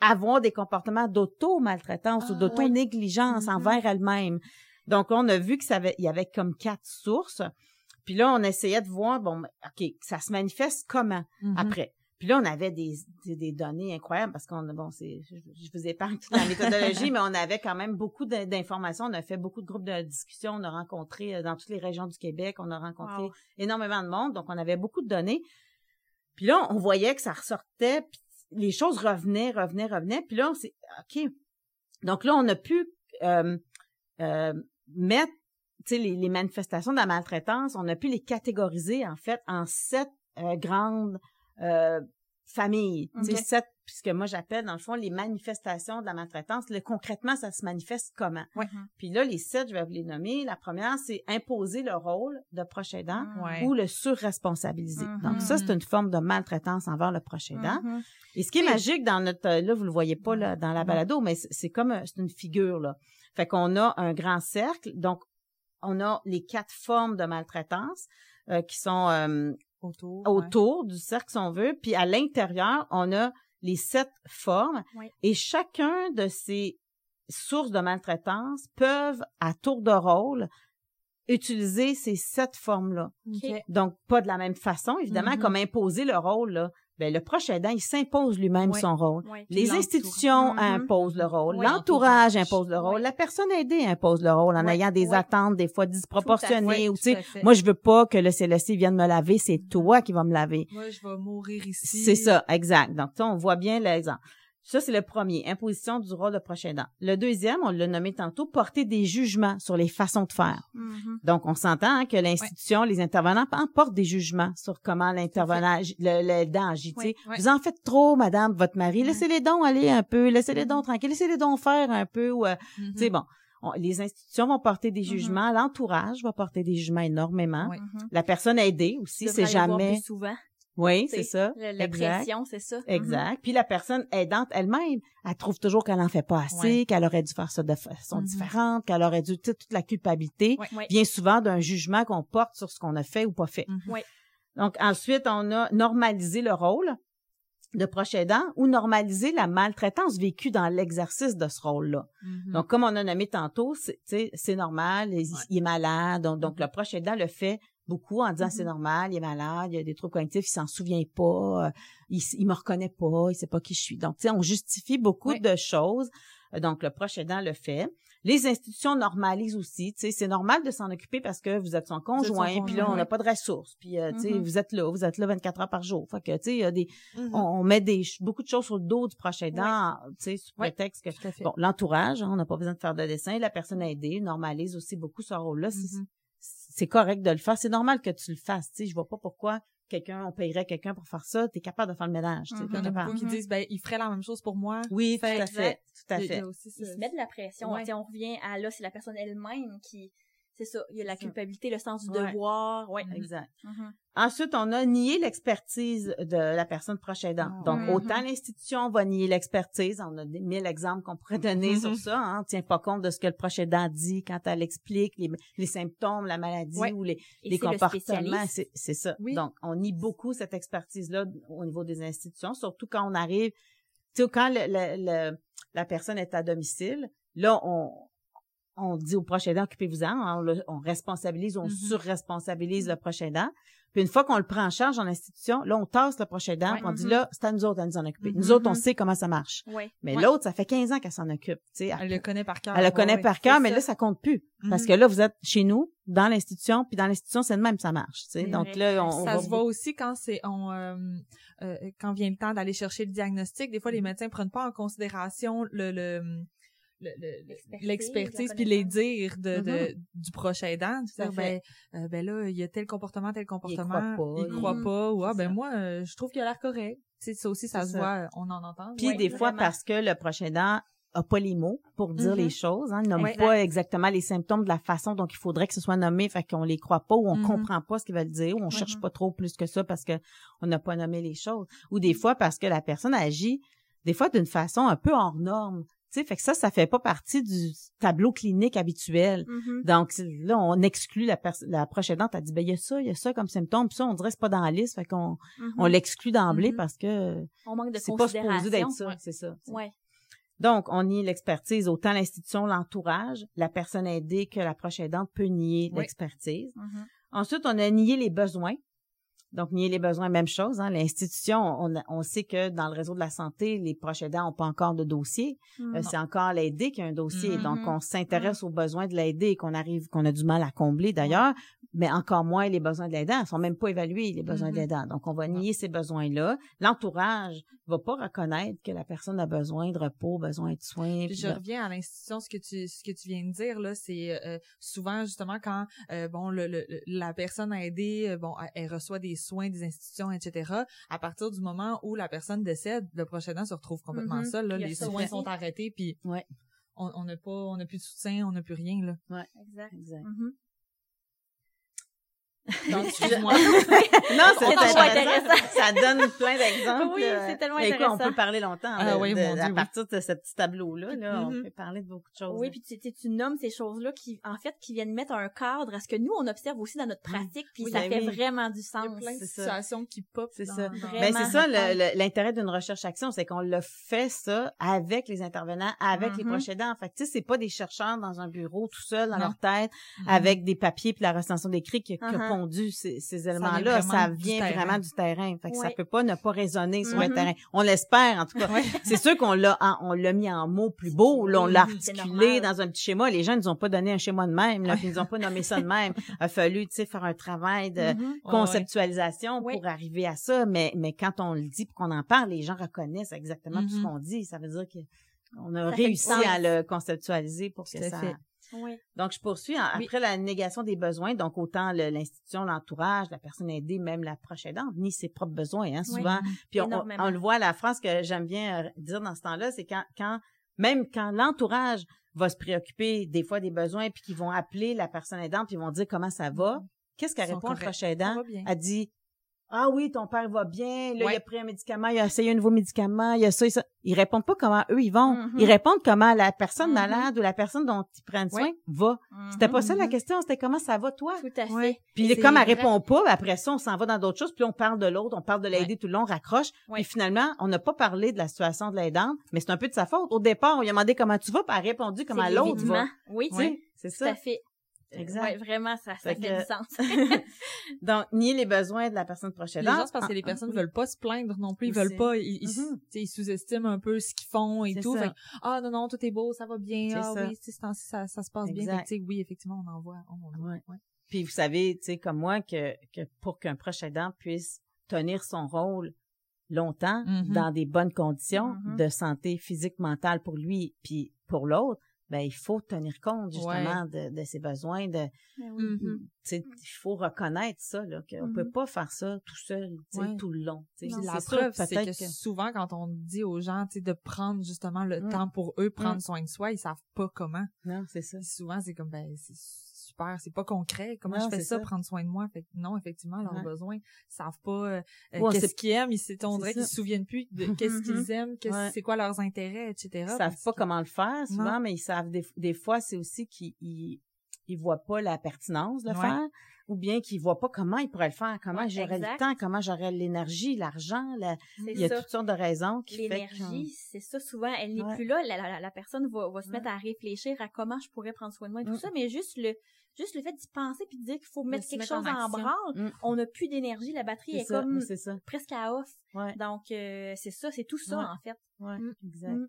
Speaker 2: avoir des comportements d'auto-maltraitance ou ah, d'auto-négligence envers elle-même. Donc on a vu que ça avait, il y avait comme quatre sources. Puis là on essayait de voir bon ok ça se manifeste comment après? Puis là, on avait des, des, données incroyables parce qu'on, bon, c'est, je, vous épargne toute la méthodologie, mais on avait quand même beaucoup d'informations. On a fait beaucoup de groupes de discussion. On a rencontré euh, dans toutes les régions du Québec, on a rencontré énormément de monde. Donc, on avait beaucoup de données. Puis là, on voyait que ça ressortait, puis les choses revenaient, revenaient, revenaient. Puis là, on s'est, OK. Donc là, on a pu euh, euh, mettre, tu sais, les, les, manifestations de la maltraitance, on a pu les catégoriser, en fait, en sept grandes euh, famille. Okay. Sept, puisque moi j'appelle dans le fond les manifestations de la maltraitance. Le, concrètement, ça se manifeste comment? Ouais. Mm-hmm. Puis là, les sept, je vais vous les nommer. La première, c'est imposer le rôle de proche aidant mm. ou le surresponsabiliser. Mm-hmm. Donc ça, c'est une forme de maltraitance envers le proche aidant. Mm-hmm. Et ce qui est magique dans notre, là, vous le voyez pas là dans la balado, mais c'est comme c'est une figure là. Fait qu'on a un grand cercle. Donc on a les quatre formes de maltraitance. Euh, qui sont euh, autour, du cercle, si on veut. Puis à l'intérieur, on a les sept formes. Et chacun de ces sources de maltraitance peuvent, à tour de rôle, utiliser ces sept formes-là. Donc, pas de la même façon, évidemment, mm-hmm. comme imposer le rôle, là ben le proche aidant, il s'impose lui-même son rôle. Les institutions mm-hmm. imposent le rôle, l'entourage impose le rôle, la personne aidée impose le rôle en ayant des attentes des fois disproportionnées ou tu sais, moi je veux pas que le CLSC vienne me laver, c'est mm-hmm. toi qui vas me laver.
Speaker 4: Moi je vais mourir ici.
Speaker 2: C'est ça, exact. Donc on voit bien l'exemple. Ça, c'est le premier, imposition du rôle de prochain aidant. Le deuxième, on l'a nommé tantôt, porter des jugements sur les façons de faire. Mm-hmm. Donc, on s'entend hein, que l'institution, les intervenants portent des jugements sur comment l'intervenant, l'aidant agit. Vous en faites trop, madame, votre mari, laissez les dons aller un peu, laissez les dons mm-hmm. tranquilles, laissez les dons faire un peu. Ou, euh, Tu sais, mm-hmm. bon, les institutions vont porter des jugements, l'entourage va porter des jugements énormément. La personne aidée aussi, c'est jamais...
Speaker 3: souvent.
Speaker 2: Oui, c'est ça.
Speaker 3: La, pression, c'est ça.
Speaker 2: Exact. Puis la personne aidante elle-même, elle trouve toujours qu'elle n'en fait pas assez, qu'elle aurait dû faire ça de façon mm-hmm. différente, qu'elle aurait dû, toute la culpabilité vient souvent d'un jugement qu'on porte sur ce qu'on a fait ou pas fait.
Speaker 3: Mm-hmm.
Speaker 2: Donc ensuite, on a normalisé le rôle de proche aidant ou normaliser la maltraitance vécue dans l'exercice de ce rôle-là. Mm-hmm. Donc, comme on a nommé tantôt, c'est normal, il, est malade, donc, donc le proche aidant le fait beaucoup en disant c'est normal, il est malade, il a des troubles cognitifs, il s'en souvient pas, euh, il, il me reconnaît pas, il sait pas qui je suis. Donc, tu sais, on justifie beaucoup de choses. Donc, le proche aidant le fait. Les institutions normalisent aussi, tu sais, c'est normal de s'en occuper parce que vous êtes son conjoint, puis là on n'a pas de ressources, puis euh, tu sais, mm-hmm. vous êtes là, vous êtes là 24 heures par jour. Fait que tu sais, il y a des mm-hmm. on, met des beaucoup de choses sur le dos du proche aidant, tu sais, sous prétexte que bon, l'entourage, hein, on n'a pas besoin de faire de dessin, la personne aidée normalise aussi beaucoup ce rôle-là. C'est correct de le faire, c'est normal que tu le fasses, tu sais, je vois pas pourquoi quelqu'un, on payerait quelqu'un pour faire ça, tu es capable de faire le ménage.
Speaker 4: Il y en a beaucoup qui disent, ben, il ferait la même chose pour moi.
Speaker 2: Oui, tout à fait. Tout à fait.
Speaker 3: Il, se met de la pression. On revient à là, c'est la personne elle-même qui, c'est ça, il y a la culpabilité, le sens du devoir. Ouais.
Speaker 2: Exact. Mm-hmm. Ensuite, on a nié l'expertise de la personne proche aidante. Ah. Donc, mm-hmm. autant l'institution va nier l'expertise, on a des mille exemples qu'on pourrait donner sur ça, hein, on tient pas compte de ce que le proche aidant dit quand elle explique les, symptômes, la maladie ou les, les comportements. C'est ça. Donc, on nie beaucoup cette expertise-là au niveau des institutions, surtout quand on arrive, tu sais, quand le, la personne est à domicile, là, on, on dit au proche aidant, occupez-vous-en, on, on, responsabilise, on mm-hmm. surresponsabilise le proche aidant. Puis une fois qu'on le prend en charge en institution, là, on tasse le proche aidant, on dit mm-hmm. là, c'est à nous autres à nous en occuper. Nous autres, on mm-hmm. sait comment ça marche. Mais l'autre, ça fait 15 ans qu'elle s'en occupe.
Speaker 4: Elle, elle, le connaît par cœur.
Speaker 2: Elle le connaît par cœur, mais là, ça compte plus. Parce que là, vous êtes chez nous, dans l'institution, puis dans l'institution, c'est de même ça marche. Donc là, on,
Speaker 4: ça se voit aussi quand c'est on euh, euh, quand vient le temps d'aller chercher le diagnostic. Des fois, les médecins prennent pas en considération le, le l'expertise puis les dires de, mm-hmm. du prochain aidant ben, euh, ben là il y a tel comportement tel comportement il croit pas, ou ah ben moi euh, je trouve qu'il a l'air correct. Tu ça aussi ça se voit on en entend.
Speaker 2: Puis des fois parce que le prochain aidant a pas les mots pour dire les mm-hmm. choses, hein, il nomme pas exactement les symptômes de la façon dont il faudrait que ce soit nommé, fait qu'on les croit pas ou on mm-hmm. comprend pas ce qu'ils veulent dire ou on cherche pas trop plus que ça parce que on n'a pas nommé les choses. Ou des fois parce que la personne agit des fois d'une façon un peu hors norme fait que ça, ça fait pas partie du tableau clinique habituel. Mm-hmm. Donc là, on exclut la, la proche aidante. Elle dit, ben il y a ça, il y a ça comme symptôme. Puis ça, on dirait c'est pas dans la liste. Fait qu'on mm-hmm. on l'exclut d'emblée mm-hmm. parce que
Speaker 3: on manque de
Speaker 2: c'est pas supposé d'être ça. C'est ça.
Speaker 3: Ouais.
Speaker 2: Donc, on nie l'expertise, autant l'institution, l'entourage, la personne aidée que la proche aidante peut nier l'expertise. Ensuite, on a nié les besoins. Donc, nier les besoins, même chose. Hein. L'institution, on, on, sait que dans le réseau de la santé, les proches aidants n'ont pas encore de dossier. Euh, c'est encore l'aidé qui a un dossier. Donc, mm-hmm. on s'intéresse aux besoins de l'aidé et qu'on arrive, qu'on a du mal à combler d'ailleurs, mais encore moins les besoins de l'aidant. Ils sont même pas évalués, les besoins de mm-hmm. l'aidant. Donc, on va nier ces besoins-là. L'entourage va pas reconnaître que la personne a besoin de repos, besoin de soins.
Speaker 4: je reviens à l'institution, ce que tu ce que tu viens de dire là, c'est euh, souvent justement quand euh, bon le, la personne aidée, bon, elle reçoit des soins des institutions, etc. À partir du moment où la personne décède, le prochain an se retrouve complètement mm-hmm. seul. Là, les soins sont arrêtés, puis ouais. on n'a pas, on n'a plus de soutien, on n'a plus rien là.
Speaker 2: Ouais,
Speaker 3: exact,
Speaker 2: exact.
Speaker 3: Mm-hmm.
Speaker 2: Non, excuse-moi. non, c'est intéressant. Ça donne plein d'exemples.
Speaker 3: Oui, c'est tellement intéressant.
Speaker 2: on peut parler longtemps. Ah, oui, à partir de ce petit tableau-là, là, on mm-hmm. peut parler de beaucoup de choses.
Speaker 3: Oui, puis tu, tu nommes ces choses-là qui, en fait, qui viennent mettre un cadre à ce que nous, on observe aussi dans notre pratique, puis ça ben fait vraiment du sens.
Speaker 4: Il y a plein de situations qui pop.
Speaker 2: C'est ça. Ben, c'est ça, l'intérêt d'une recherche-action, c'est qu'on le fait ça avec les intervenants, avec les mm-hmm. proches aidants. En fait, tu sais, c'est pas des chercheurs dans un bureau tout seul, dans leur tête, mm-hmm. avec des papiers puis la recension d'écrit qui, ces, éléments-là, ça, vient vraiment du terrain. Fait que ça peut pas ne pas résonner sur le mm-hmm. terrain. On l'espère, en tout cas. c'est sûr qu'on l'a, on l'a mis en mots plus beaux, là, on l'a articulé dans un petit schéma. Les gens nous ont pas donné un schéma de même, là, ils nous ont pas nommé ça de même. Il a fallu, tu sais, faire un travail de mm-hmm. conceptualisation pour arriver à ça. Mais, mais quand on le dit, qu'on en parle, les gens reconnaissent exactement tout ce mm-hmm. qu'on dit. Ça veut dire qu'on a réussi à le conceptualiser pour que ça, donc, je poursuis. Après la négation des besoins, donc autant l'institution, l'entourage, la personne aidée, même la proche aidante, ni ses propres besoins, hein, souvent. Puis on, le voit, la phrase que j'aime bien euh, dire dans ce temps-là, c'est quand, quand, même quand l'entourage va se préoccuper des fois des besoins, puis qu'ils vont appeler la personne aidante, puis ils vont dire comment ça va, mm-hmm. qu'est-ce qu'elle répond, le proche aidant? Elle dit, ah oui, ton père va bien, là, il a pris un médicament, il a essayé un nouveau médicament, il y a ça et ça. Ils répondent pas comment eux, ils vont. Mm-hmm. Ils répondent comment la personne mm-hmm. malade ou la personne dont ils prennent soin va. Mm-hmm. C'était pas ça la question, c'était comment ça va toi?
Speaker 3: Tout à fait.
Speaker 2: Puis comme elle répond pas, après ça, on s'en va dans d'autres choses, puis on parle de l'autre, on parle de l'aider tout le long, on raccroche. Puis finalement, on n'a pas parlé de la situation de l'aidante, mais c'est un peu de sa faute. Au départ, on lui a demandé comment tu vas, puis elle a répondu comment l'autre va.
Speaker 3: Oui,
Speaker 2: c'est ça.
Speaker 3: Tout à fait. Exact. vraiment, ça, ça fait, du sens.
Speaker 2: Donc, nier les besoins de la personne prochaine. Les
Speaker 4: gens, parce que les personnes ne veulent pas se plaindre non plus, ils veulent pas, ils, ils, mm-hmm. sous-estiment un peu ce qu'ils font et tout. ah non, non, tout est beau, ça va bien, ah oui, ça, ça, se passe bien. oui, effectivement, on en voit.
Speaker 2: Puis vous savez, tu sais, comme moi, que, que pour qu'un proche aidant puisse tenir son rôle longtemps mm-hmm. dans des bonnes conditions mm-hmm. de santé physique, mentale pour lui puis pour l'autre, ben il faut tenir compte justement de, de, ses besoins de ben mm-hmm. il faut reconnaître ça là qu'on peut pas faire ça tout seul tout le long
Speaker 4: la preuve c'est que, souvent quand on dit aux gens de prendre justement le temps pour eux prendre soin de soi ils savent pas comment.
Speaker 2: Non c'est ça.
Speaker 4: Souvent c'est comme ben c'est pas concret. Comment je fais ça, prendre soin de moi? Fait non, effectivement, leurs besoins, ils savent pas euh, euh, qu'est-ce qu'ils aiment, ils on dirait qu'ils se souviennent plus de qu'est-ce qu'ils aiment, c'est quoi leurs intérêts, etc.
Speaker 2: Ils savent pas comment le faire souvent, mais ils savent des, fois c'est aussi qu'ils ils, voient pas la pertinence de le faire ou bien qu'ils voient pas comment ils pourraient le faire, comment j'aurais le temps, comment j'aurais l'énergie, l'argent, il y a toutes sortes de raisons qui
Speaker 3: L'énergie, c'est ça, souvent, elle n'est plus là, la, personne va, va se mettre à réfléchir à comment je pourrais prendre soin de moi et tout mm. ça, mais juste le, juste le fait d'y penser puis de dire qu'il faut mettre quelque chose en, branle, mm. on n'a plus d'énergie, la batterie est, comme presque à off. Donc euh, c'est ça, c'est tout ça en fait.
Speaker 2: Ouais, mm. exact. Mm.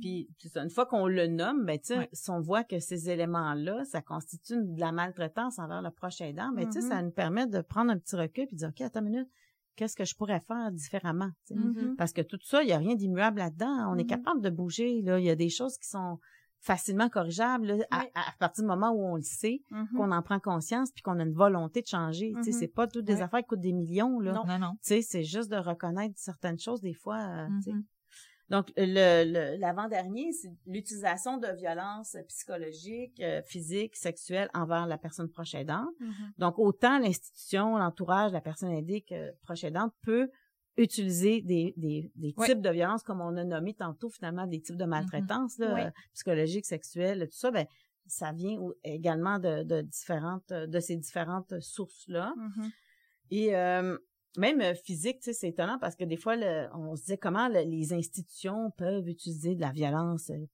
Speaker 2: Puis une fois qu'on le nomme, ben tu sais, si on voit que ces éléments-là, ça constitue de la maltraitance envers le prochain aidant, ben tu sais, ça mm-hmm. nous permet de prendre un petit recul puis de dire OK, attends une minute, qu'est-ce que je pourrais faire différemment mm-hmm. Parce que tout ça, il y a rien d'immuable là-dedans. On est mm-hmm. capable de bouger. Là, il y a des choses qui sont facilement corrigeable à, partir du moment où on le sait, mm-hmm. qu'on en prend conscience puis qu'on a une volonté de changer. Tu sais, mm-hmm. c'est pas toutes des affaires qui coûtent des millions là.
Speaker 4: Non, non, non.
Speaker 2: Tu sais, c'est juste de reconnaître certaines choses des fois. Euh, mm-hmm. Donc le l'avant-dernier, c'est l'utilisation de violences psychologiques, euh, physiques, sexuelles envers la personne proche aidante. Donc autant l'institution, l'entourage, la personne aidée que proche aidante peut utiliser des, des, des types de violences comme on a nommé tantôt finalement des types de mm-hmm. maltraitance là, psychologique, sexuelle, tout ça, ben ça vient également de, de différentes de ces différentes sources là. Mm-hmm. Et euh, même euh, physique, tu sais, c'est étonnant parce que des fois, on se disait comment les institutions peuvent utiliser de la violence euh,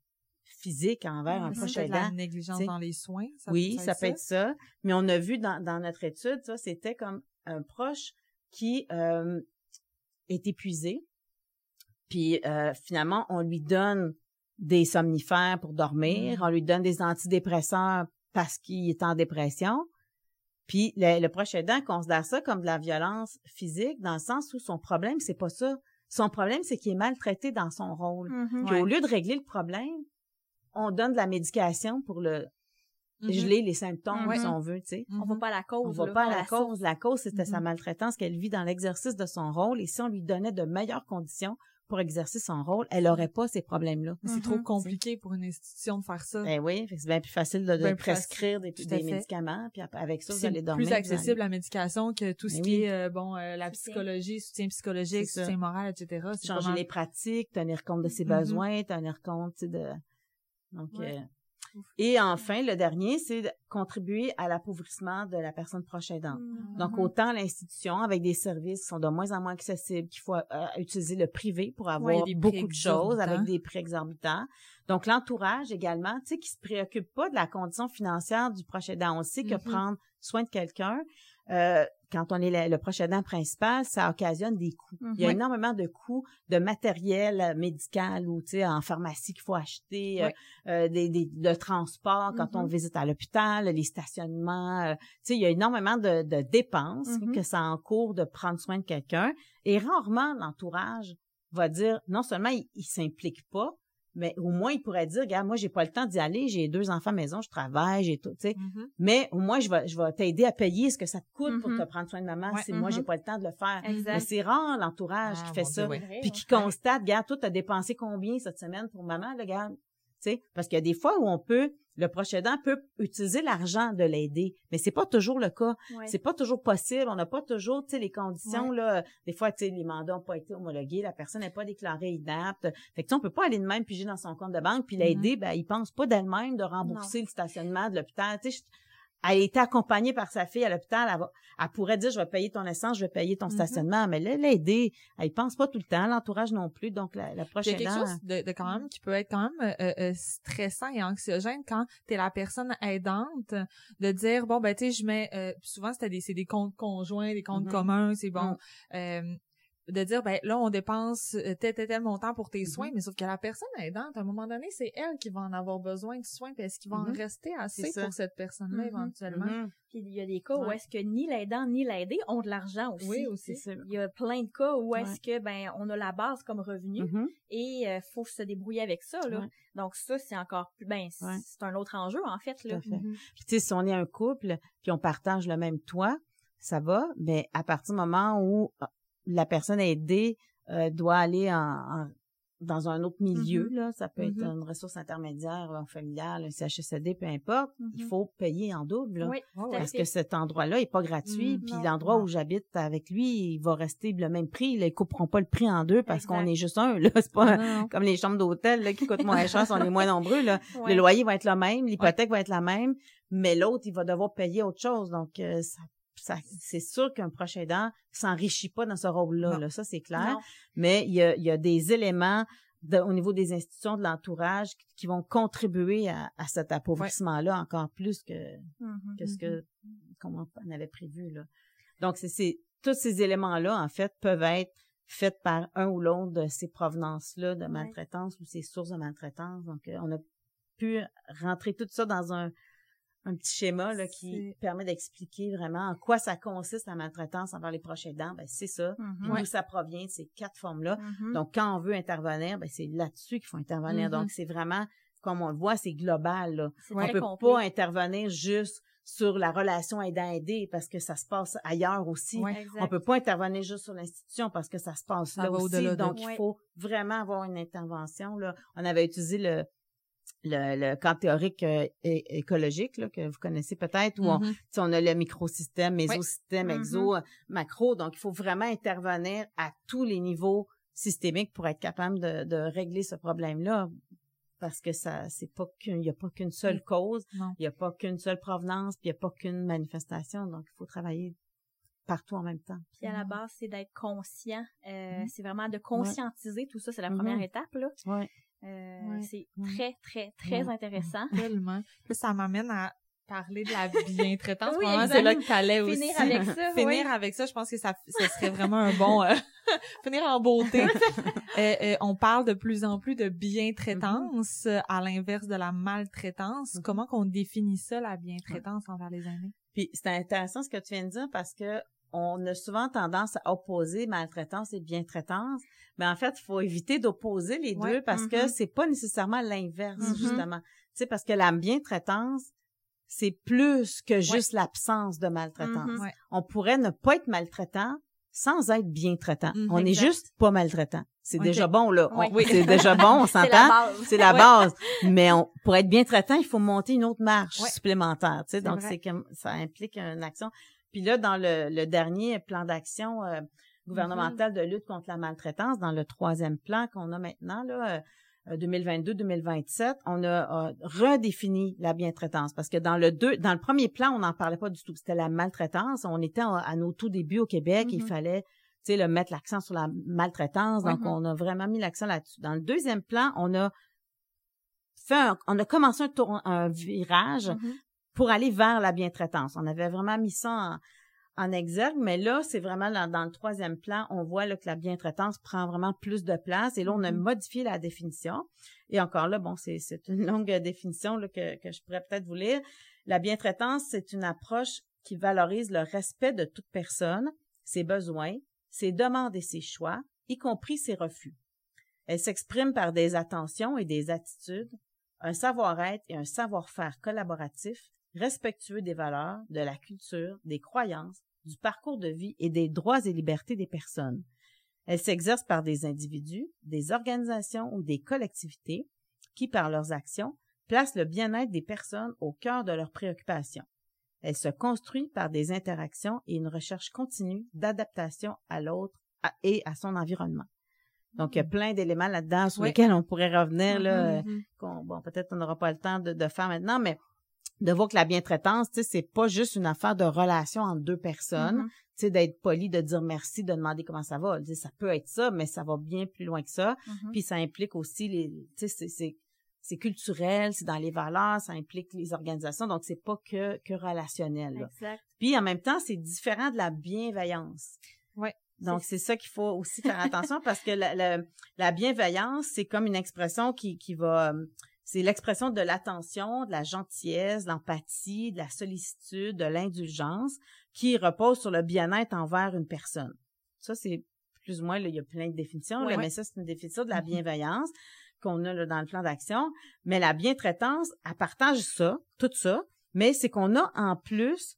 Speaker 2: physique envers un proche aidant.
Speaker 4: la négligence dans les soins.
Speaker 2: Ça oui, ça, peut être ça. Mais on a vu dans, dans notre étude, ça, c'était comme un proche qui euh, est épuisé. Puis euh, finalement, on lui donne des somnifères pour dormir, mm. on lui donne des antidépresseurs parce qu'il est en dépression. Puis le, le proche aidant considère ça comme de la violence physique dans le sens où son problème, c'est pas ça. Son problème, c'est qu'il est maltraité dans son rôle. Mm-hmm. au lieu de régler le problème, on donne de la médication pour le Mm-hmm. geler les symptômes, si on veut, tu sais.
Speaker 3: On va pas à la cause.
Speaker 2: On va pas à la, cause. La cause, c'était sa mm-hmm. maltraitance qu'elle vit dans l'exercice de son rôle. Et si on lui donnait de meilleures conditions pour exercer son rôle, elle aurait pas ces problèmes-là.
Speaker 4: C'est trop mm-hmm. compliqué pour une institution de faire ça.
Speaker 2: Ben oui, c'est bien plus facile de, prescrire des, médicaments, puis avec ça, vous allez dormir.
Speaker 4: plus accessible la médication que tout ce ben qui est, euh, bon, euh, la psychologie, soutien psychologique, soutien moral, etc.
Speaker 2: Changer les pratiques, tenir compte de ses besoins, tenir compte, de... Donc, euh, et enfin, le dernier, c'est de contribuer à l'appauvrissement de la personne proche aidante. Mm-hmm. Donc, autant l'institution avec des services qui sont de moins en moins accessibles, qu'il faut euh, utiliser le privé pour avoir beaucoup de choses avec des prix exorbitants. Donc, l'entourage également, tu sais, qui se préoccupe pas de la condition financière du proche aidant. On sait que mm-hmm. prendre soin de quelqu'un, euh, quand on est le, proche aidant principal, ça occasionne des coûts. Il y a énormément de coûts de matériel euh, médical ou tu sais en pharmacie qu'il faut acheter, euh, euh, des, des, le transport quand on mm-hmm. visite à l'hôpital, les stationnements. tu sais, il y a énormément de, de dépenses mm-hmm. que ça encourt de prendre soin de quelqu'un. Et rarement l'entourage va dire non seulement il, il s'implique pas, mais au moins il pourrait dire regarde moi j'ai pas le temps d'y aller j'ai deux enfants à maison je travaille j'ai tout tu sais. Mm-hmm. mais au moins je vais je vais t'aider à payer ce que ça te coûte pour te mm-hmm. prendre soin de maman si moi j'ai mm-hmm. pas le temps de le faire. Mais c'est rare l'entourage qui ah, fait ça. Puis qui constate regarde toi t'as dépensé combien cette semaine pour maman le gars sais. Parce qu'il y a des fois où on peut le proche aidant peut utiliser l'argent de l'aider, mais c'est pas toujours le cas. C'est pas toujours possible. On n'a pas toujours, tu sais, les conditions là. Des fois, tu sais, les mandats n'ont pas été homologués, la personne n'est pas déclarée inapte. Fait que on peut pas aller de même piger dans son compte de banque puis l'aider. Mm-hmm. Ben, il pense pas d'elle-même de rembourser le stationnement de l'hôpital. Tu sais, elle a été accompagnée par sa fille à l'hôpital, elle, pourrait dire, je vais payer ton essence, je vais payer ton mm-hmm. stationnement, mais là, l'aider, elle pense pas tout le temps, l'entourage non plus, donc la, prochaine...
Speaker 4: Il y a quelque chose de, quand même qui peut être quand même euh, euh, stressant et anxiogène quand tu es la personne aidante, de dire, bon, ben, tu sais, je mets, euh, souvent, c'était des, c'est des comptes conjoints, des comptes mm-hmm. communs, c'est bon. Mm de dire ben là on dépense euh, tel tel tel montant pour tes soins mais sauf que la personne aidante à un moment donné c'est elle qui va en avoir besoin de soins puis est-ce qu'il va en mm-hmm. rester assez pour cette personne là mm-hmm. éventuellement
Speaker 3: puis il y a des cas où est-ce que ni l'aidant ni l'aidé ont de l'argent aussi oui aussi il y a plein de cas où est-ce que ben on a la base comme revenu et euh, faut se débrouiller avec ça là. Donc ça c'est encore plus ben c'est un autre enjeu en fait là.
Speaker 2: puis tu sais si on est un couple puis on partage le même toit ça va, mais à partir du moment où la personne aidée euh, doit aller en, dans un autre milieu, mm-hmm. là, ça peut être mm-hmm. une ressource intermédiaire, là, familiale, un CHSLD, peu importe, il mm-hmm. faut payer en double, oui, parce que cet endroit-là est pas gratuit, puis l'endroit où j'habite avec lui, il va rester le même prix, là, ils couperont pas le prix en deux parce qu'on est juste un, là, c'est pas comme les chambres d'hôtel là qui coûtent moins cher, on est moins nombreux, là. Le loyer va être le même, l'hypothèque va être la même, mais l'autre, il va devoir payer autre chose, donc euh, ça c'est sûr qu'un proche aidant s'enrichit pas dans ce rôle-là, là, ça c'est clair. Mais il y a, y a des éléments au niveau des institutions de l'entourage qui, vont contribuer à, cet appauvrissement-là encore plus que, mm-hmm, que ce que mm-hmm. on avait prévu là. Donc c'est tous ces éléments-là en fait peuvent être faits par un ou l'autre de ces provenances-là de maltraitance ou ces sources de maltraitance. Donc euh, on a pu rentrer tout ça dans un un petit schéma là, qui permet d'expliquer vraiment en quoi ça consiste la maltraitance envers les proches aidants. Ben, c'est ça. Mm-hmm. D'où ça provient, ces quatre formes-là. Mm-hmm. Donc, quand on veut intervenir, ben, c'est là-dessus qu'il faut intervenir. Donc, mm-hmm. c'est vraiment, comme on le voit, c'est global. Là. On peut pas intervenir juste sur la relation aidant-aidé parce que ça se passe ailleurs aussi. on peut pas intervenir juste sur l'institution parce que ça se passe là aussi. Donc, il faut vraiment avoir une intervention. Là. On avait utilisé le, le, le camp théorique euh, écologique là, que vous connaissez peut-être, où on, mm-hmm. on a le microsystème, mésosystème, mm-hmm. exo, euh, macro. Donc, il faut vraiment intervenir à tous les niveaux systémiques pour être capable de, de régler ce problème-là. Parce que ça, c'est pas qu'il y a pas qu'une seule cause, il y a pas qu'une seule provenance, puis il y a pas qu'une manifestation. Donc, il faut travailler partout en même temps.
Speaker 3: Puis à la mm-hmm. base, c'est d'être conscient. Euh, c'est vraiment de conscientiser tout ça. C'est la première étape là. Ouais. Euh, c'est très, très, très intéressant.
Speaker 4: Tellement. Puis ça m'amène à parler de la bientraitance. oui, c'est là que t'allais aussi.
Speaker 3: Finir avec ça.
Speaker 4: finir avec ça, je pense que ça, ça serait vraiment un bon euh, finir en beauté. euh, on parle de plus en plus de bientraitance mm-hmm. à l'inverse de la maltraitance. Mm-hmm. Comment qu'on définit ça la bientraitance envers les aînés?
Speaker 2: Puis c'est intéressant ce que tu viens de dire parce que on a souvent tendance à opposer maltraitance et bientraitance, mais en fait, il faut éviter d'opposer les deux parce que mm-hmm. c'est pas nécessairement l'inverse mm-hmm. justement. Tu sais parce que la bientraitance c'est plus que juste l'absence de maltraitance. Mm-hmm. On pourrait ne pas être maltraitant sans être bien traitant. on est juste pas maltraitant. C'est déjà bon là. oui. C'est déjà bon, on s'entend? C'est la base. Mais on, pour être bien traitant, il faut monter une autre marche supplémentaire. Tu sais, donc c'est comme ça implique une action. Puis là, dans le, dernier plan d'action euh, gouvernemental de lutte contre la maltraitance, dans le troisième plan qu'on a maintenant, là, 2022-2027, euh, on a, redéfini la bientraitance parce que dans le deux, dans le premier plan, on n'en parlait pas du tout. C'était la maltraitance. On était à, nos tout débuts au Québec. Il mm-hmm. fallait, tu sais, le mettre l'accent sur la maltraitance. Donc, mm-hmm. on a vraiment mis l'accent là-dessus. Dans le deuxième plan, on a fait, on a commencé un, tour, un virage mm-hmm pour aller vers la bientraitance. On avait vraiment mis ça en, exergue, mais là, c'est vraiment dans, le troisième plan, on voit là, que la bientraitance prend vraiment plus de place. Et là, on a mm-hmm. modifié la définition. Et encore là, bon, c'est une longue définition là, que, que je pourrais peut-être vous lire. La bientraitance, c'est une approche qui valorise le respect de toute personne, ses besoins, ses demandes et ses choix, y compris ses refus. Elle s'exprime par des attentions et des attitudes, un savoir-être et un savoir-faire collaboratif respectueux des valeurs, de la culture, des croyances, du parcours de vie et des droits et libertés des personnes. Elle s'exerce par des individus, des organisations ou des collectivités qui, par leurs actions, placent le bien-être des personnes au cœur de leurs préoccupations. Elle se construit par des interactions et une recherche continue d'adaptation à l'autre et à son environnement. Donc, il y a mm-hmm. plein d'éléments là-dedans sur lesquels on pourrait revenir, là, mm-hmm, mm-hmm. bon, peut-être on n'aura pas le temps de, de, faire maintenant, mais de voir que la bientraitance, tu sais, c'est pas juste une affaire de relation entre deux personnes, mm-hmm. tu sais, d'être poli, de dire merci, de demander comment ça va. ça peut être ça, mais ça va bien plus loin que ça. Mm-hmm. Puis ça implique aussi les, tu sais, c'est c'est culturel, c'est dans les valeurs, ça implique les organisations, donc c'est pas que que relationnel. Exact. Puis en même temps, c'est différent de la bienveillance.
Speaker 4: Ouais.
Speaker 2: Donc c'est ça qu'il faut aussi faire attention parce que la, la, bienveillance, c'est comme une expression qui qui va c'est l'expression de l'attention, de la gentillesse, de l'empathie, de la sollicitude, de l'indulgence qui repose sur le bien-être envers une personne. Ça c'est plus ou moins il y a plein de définitions, mais ça c'est une définition de la mm-hmm. bienveillance qu'on a là, dans le plan d'action. Mais la bientraitance, elle partage ça, tout ça, mais c'est qu'on a en plus,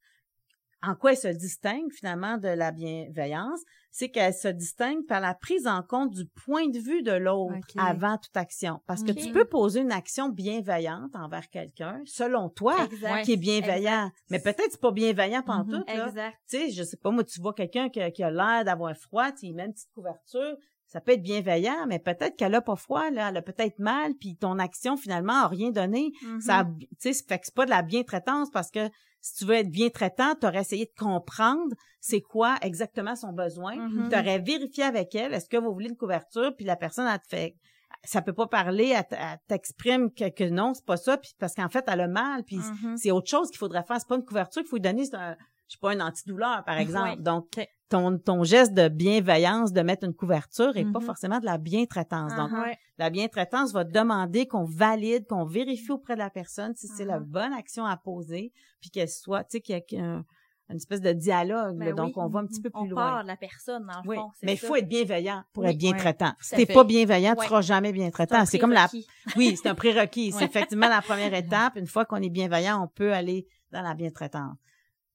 Speaker 2: en quoi elle se distingue finalement de la bienveillance, c'est qu'elle se distingue par la prise en compte du point de vue de l'autre avant toute action. Parce que tu peux poser une action bienveillante envers quelqu'un, selon toi, qui est bienveillant. Mais peut-être c'est pas bienveillant pendant mm-hmm. tout. Exact. Tu sais, je sais pas, moi, tu vois quelqu'un qui, qui, a l'air d'avoir froid, tu met une petite couverture, ça peut être bienveillant, mais peut-être qu'elle a pas froid, là, elle a peut-être mal, puis ton action finalement a rien donné. Ça, mm-hmm. tu sais, fait que c'est pas de la bientraitance parce que si tu veux être bien traitant, tu aurais essayé de comprendre c'est quoi exactement son besoin. Mm-hmm. Tu aurais vérifié avec elle, est-ce que vous voulez une couverture, puis la personne a te fait ça peut pas parler, elle, t'exprime que, que non, c'est pas ça, puis parce qu'en fait, elle a mal, puis mm-hmm. c'est autre chose qu'il faudrait faire. C'est pas une couverture qu'il faut lui donner, c'est un, je sais pas, un antidouleur, par exemple. Donc, ton, ton geste de bienveillance de mettre une couverture est pas mm-hmm. forcément de la bientraitance. Donc, uh-huh. la bientraitance va demander qu'on valide, qu'on vérifie auprès de la personne si c'est la uh-huh. bonne action à poser, puis qu'elle soit, tu sais, qu'il y a une espèce de dialogue. Ben donc, on va un petit peu plus loin.
Speaker 3: On part de la personne, dans le fond.
Speaker 2: Mais il faut être bienveillant pour être bien traitant. Si t'es pas bienveillant, tu seras jamais bien traitant. C'est comme la, oui, c'est un prérequis. C'est effectivement la première étape. Une fois qu'on est bienveillant, on peut aller dans la bientraitance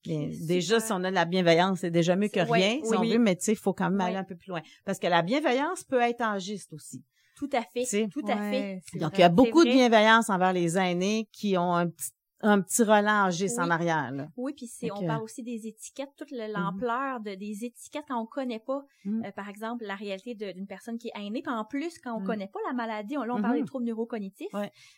Speaker 2: déjà, si on a de la bienveillance, c'est déjà mieux que rien, si on veut, mais tu sais, il faut quand même aller un peu plus loin. Parce que la bienveillance peut être en geste aussi.
Speaker 3: Tout à fait. tout à fait.
Speaker 2: Donc, il y a beaucoup de bienveillance envers les aînés qui ont un petit un petit relais en en arrière. Là.
Speaker 3: Oui, puis c'est, on parle aussi des étiquettes, toute mhm. l'ampleur de, des étiquettes quand on connaît pas, mhm. euh, par exemple, la réalité d'une personne qui est aînée. Puis en plus, quand on mhm. connaît pas la maladie, on, là, on parle des troubles neurocognitifs.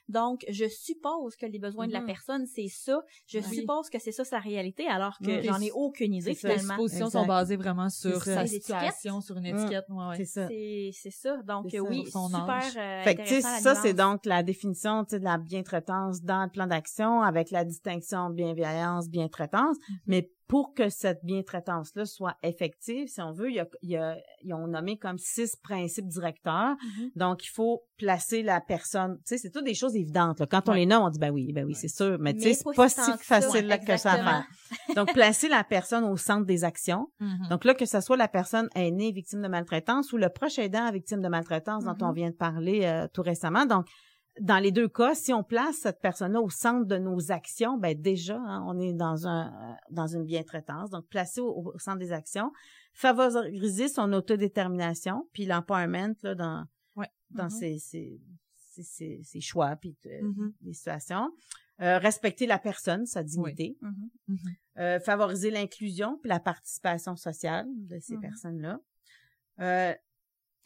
Speaker 3: Donc, je suppose que les besoins de la personne, c'est ça. Je suppose que c'est ça sa réalité, alors que j'en ai aucune idée finalement. Les
Speaker 4: suppositions sont basées vraiment sur sa situation, sur une étiquette.
Speaker 3: c'est ça. C'est ça. Donc, oui, super euh,
Speaker 2: fait que, ça, c'est donc la définition de la bientraitance dans le plan d'action avec la distinction bienveillance, bientraitance, mm-hmm. mais pour que cette bientraitance-là soit effective, si on veut, il y a, il y a, ils ont nommé comme six principes directeurs. Mm-hmm. Donc, il faut placer la personne. Tu sais, c'est toutes des choses évidentes. Quand on les nomme, on dit ben oui, ben oui, c'est sûr. Mais, tu sais, c'est pas si facile que ça à faire. Donc, placer la personne au centre des actions. Mm-hmm. Donc là, que ce soit la personne aînée victime de maltraitance ou le proche aidant victime de maltraitance dont on vient de parler euh, tout récemment. Donc, dans les deux cas, si on place cette personne-là au centre de nos actions, ben déjà, hein, on est dans un dans une bientraitance. Donc, placer au, centre des actions, favoriser son autodétermination, puis l'empowerment là dans dans mm-hmm. ses, ses, ses, choix puis mm-hmm. les situations. Euh, respecter la personne, sa dignité. Mm-hmm. Euh, favoriser l'inclusion puis la participation sociale de ces personnes-là.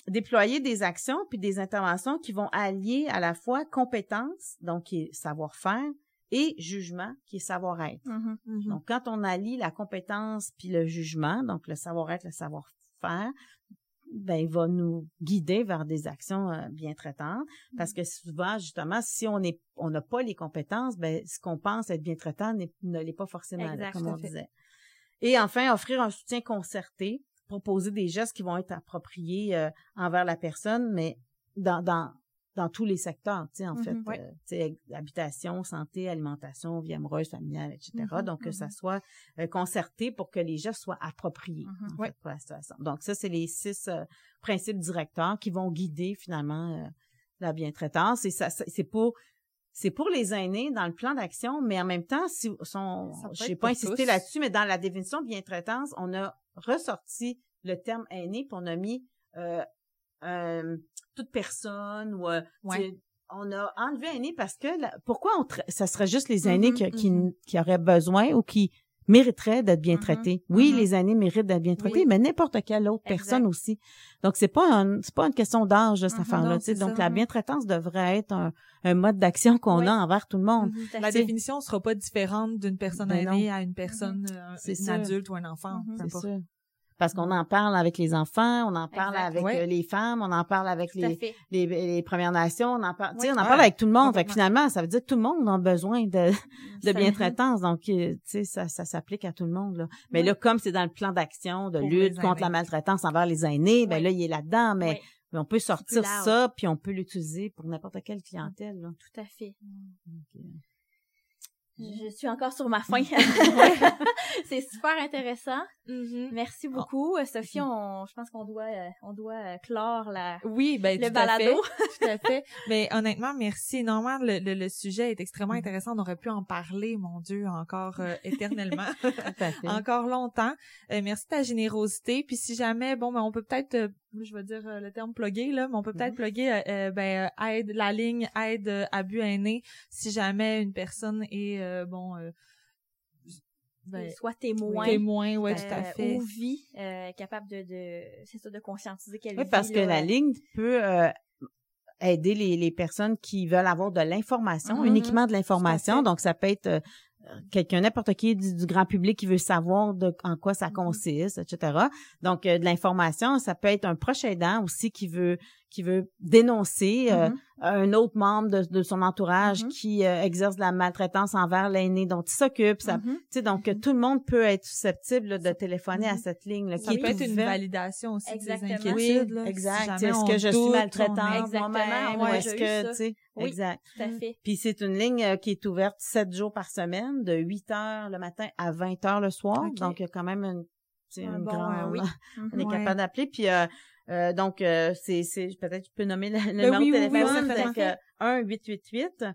Speaker 2: Déployer des actions puis des interventions qui vont allier à la fois compétence, donc qui est savoir-faire, et jugement, qui est savoir-être. Mm-hmm, mm-hmm. Donc, quand on allie la compétence puis le jugement, donc le savoir-être, le savoir-faire, ben, il va nous guider vers des actions euh, bien traitantes. Parce que souvent, justement, si on est, on n'a pas les compétences, ben, ce qu'on pense être bien traitant ne l'est pas forcément, comme on disait. Et enfin, offrir un soutien concerté proposer des gestes qui vont être appropriés euh, envers la personne, mais dans, dans, dans tous les secteurs, tu sais, en fait, mm-hmm, euh, habitation, santé, alimentation, vie amoureuse, familiale, etc. Mm-hmm, Donc, que ça mm-hmm. soit euh, concerté pour que les gestes soient appropriés, en fait, pour la situation. Donc, ça, c'est les six principes directeurs qui vont guider, finalement, la bientraitance. Et ça, c'est pour c'est pour les aînés dans le plan d'action, mais en même temps, si sont, je n'ai pas insisté là-dessus, mais dans la définition de bientraitance, on a ressorti le terme aîné, puis on a mis euh, euh, toute personne ou euh, on a enlevé aîné parce que pourquoi on ça serait juste les aînés mm-hmm, qui, mm-hmm. qui, auraient besoin ou qui mériterait d'être bien mm-hmm. traité. Oui, mm-hmm. les aînés méritent d'être bien traités, mais n'importe quelle autre personne aussi. Donc c'est pas c'est pas une question d'âge cette mm-hmm. affaire-là. Donc la bientraitance devrait être un, un mode d'action qu'on a envers tout le monde.
Speaker 1: la définition sera pas différente d'une personne ben aînée à une personne, euh, adulte ou un enfant.
Speaker 2: C'est parce qu'on en parle avec les enfants, on en parle avec euh, les femmes, on en parle avec les, les, Premières Nations, on en parle, on en parle avec tout le monde. Fait finalement, ça veut dire que tout le monde a besoin de, de bien-traitance. Donc, euh, tu sais, ça, ça s'applique à tout le monde. Là. Mais là, comme c'est dans le plan d'action de lutte contre la maltraitance envers les aînés, ben là, il est là-dedans, mais mais on peut sortir ça, puis on peut l'utiliser pour n'importe quelle clientèle. Là.
Speaker 3: Tout à fait. Euh, je suis encore sur ma faim. c'est super intéressant. Mm-hmm. Merci ah. beaucoup, euh, Sophie. On, je pense qu'on doit, euh, on doit euh, clore la,
Speaker 1: oui, ben, le balado. tout à fait. Mais honnêtement, merci énormément. Le, le, sujet est extrêmement mm-hmm. intéressant. On aurait pu en parler, mon Dieu, encore éternellement, encore longtemps. merci de ta générosité. Puis si jamais, bon, ben, on peut peut-être je vais dire le terme pluguer là, mais on peut peut-être plugger ben aide la ligne aide abus aîné si jamais une personne est bon
Speaker 3: ben, soit témoin,
Speaker 1: témoin, ouais, tout à euh, fait,
Speaker 3: ou vie, euh, capable de, de c'est ça, de conscientiser qu'elle
Speaker 2: oui, parce que la ligne peut euh, aider les, les personnes qui veulent avoir de l'information, mm-hmm. uniquement de l'information. Donc, ça peut être quelqu'un, n'importe qui du, grand public qui veut savoir de, en quoi ça mm-hmm. consiste, etc. Donc, de l'information, ça peut être un proche aidant aussi qui veut qui veut dénoncer euh, mm-hmm. un autre membre de, de son entourage mm-hmm. qui euh, exerce de la maltraitance envers l'aîné dont il s'occupe. Ça, mm-hmm. tu sais, donc tout le monde peut être susceptible de téléphoner à cette ligne. Là,
Speaker 1: ça
Speaker 2: qui
Speaker 1: peut être une validation aussi Exactement. des inquiétudes. Oui,
Speaker 2: exact. est-ce que je suis maltraitante moi-même ou est-ce que, tu sais,
Speaker 3: oui,
Speaker 2: exact.
Speaker 3: Tout à fait.
Speaker 2: Puis c'est une ligne euh, qui est ouverte sept jours par semaine, de 8 heures le matin à 20 heures le soir. Donc il y a quand même une, une grande, oui. on est capable d'appeler. Puis euh, donc, euh, c'est, c'est peut-être tu peux nommer le, le numéro de téléphone. donc, 1 888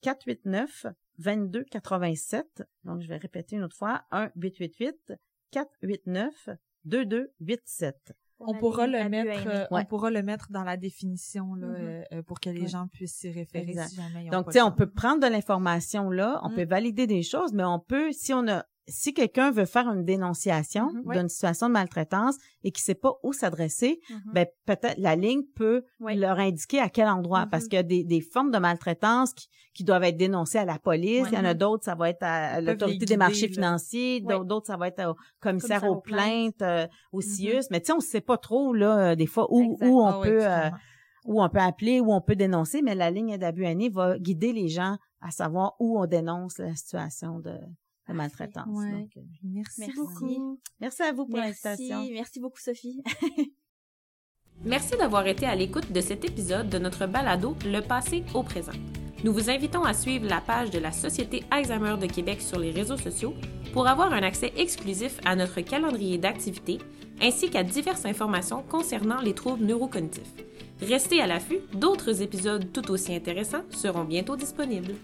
Speaker 2: 489 2287. Donc, je vais répéter une autre fois. 1 888 489 2287.
Speaker 1: On pourra le mettre, euh, on pourra le mettre dans la définition là, mm-hmm. pour que les gens puissent s'y référer si jamais
Speaker 2: Donc, tu sais, on peut prendre de l'information là, on mm. peut valider des choses, mais on peut, si on a si quelqu'un veut faire une dénonciation mm-hmm. d'une situation de maltraitance et qui sait pas où s'adresser, mm-hmm. ben peut-être la ligne peut leur indiquer à quel endroit. Parce mm-hmm. qu'il y a des, des formes de maltraitance qui, qui, doivent être dénoncées à la police, il y en a d'autres ça va être à, l'autorité des marchés financiers, d'autres ça va être au commissaire aux plaintes, euh, au CIUS, mais tu sais on sait pas trop là des fois où où on ah peut euh, où on peut appeler, où on peut dénoncer, mais la ligne d'abus va guider les gens à savoir où on dénonce la situation de la maltraitance. Euh,
Speaker 3: merci, beaucoup.
Speaker 2: Merci à vous pour l'invitation.
Speaker 3: Merci beaucoup, Sophie.
Speaker 5: merci d'avoir été à l'écoute de cet épisode de notre balado Le passé au présent. Nous vous invitons à suivre la page de la Société Alzheimer de Québec sur les réseaux sociaux pour avoir un accès exclusif à notre calendrier d'activités ainsi qu'à diverses informations concernant les troubles neurocognitifs. Restez à l'affût, d'autres épisodes tout aussi intéressants seront bientôt disponibles.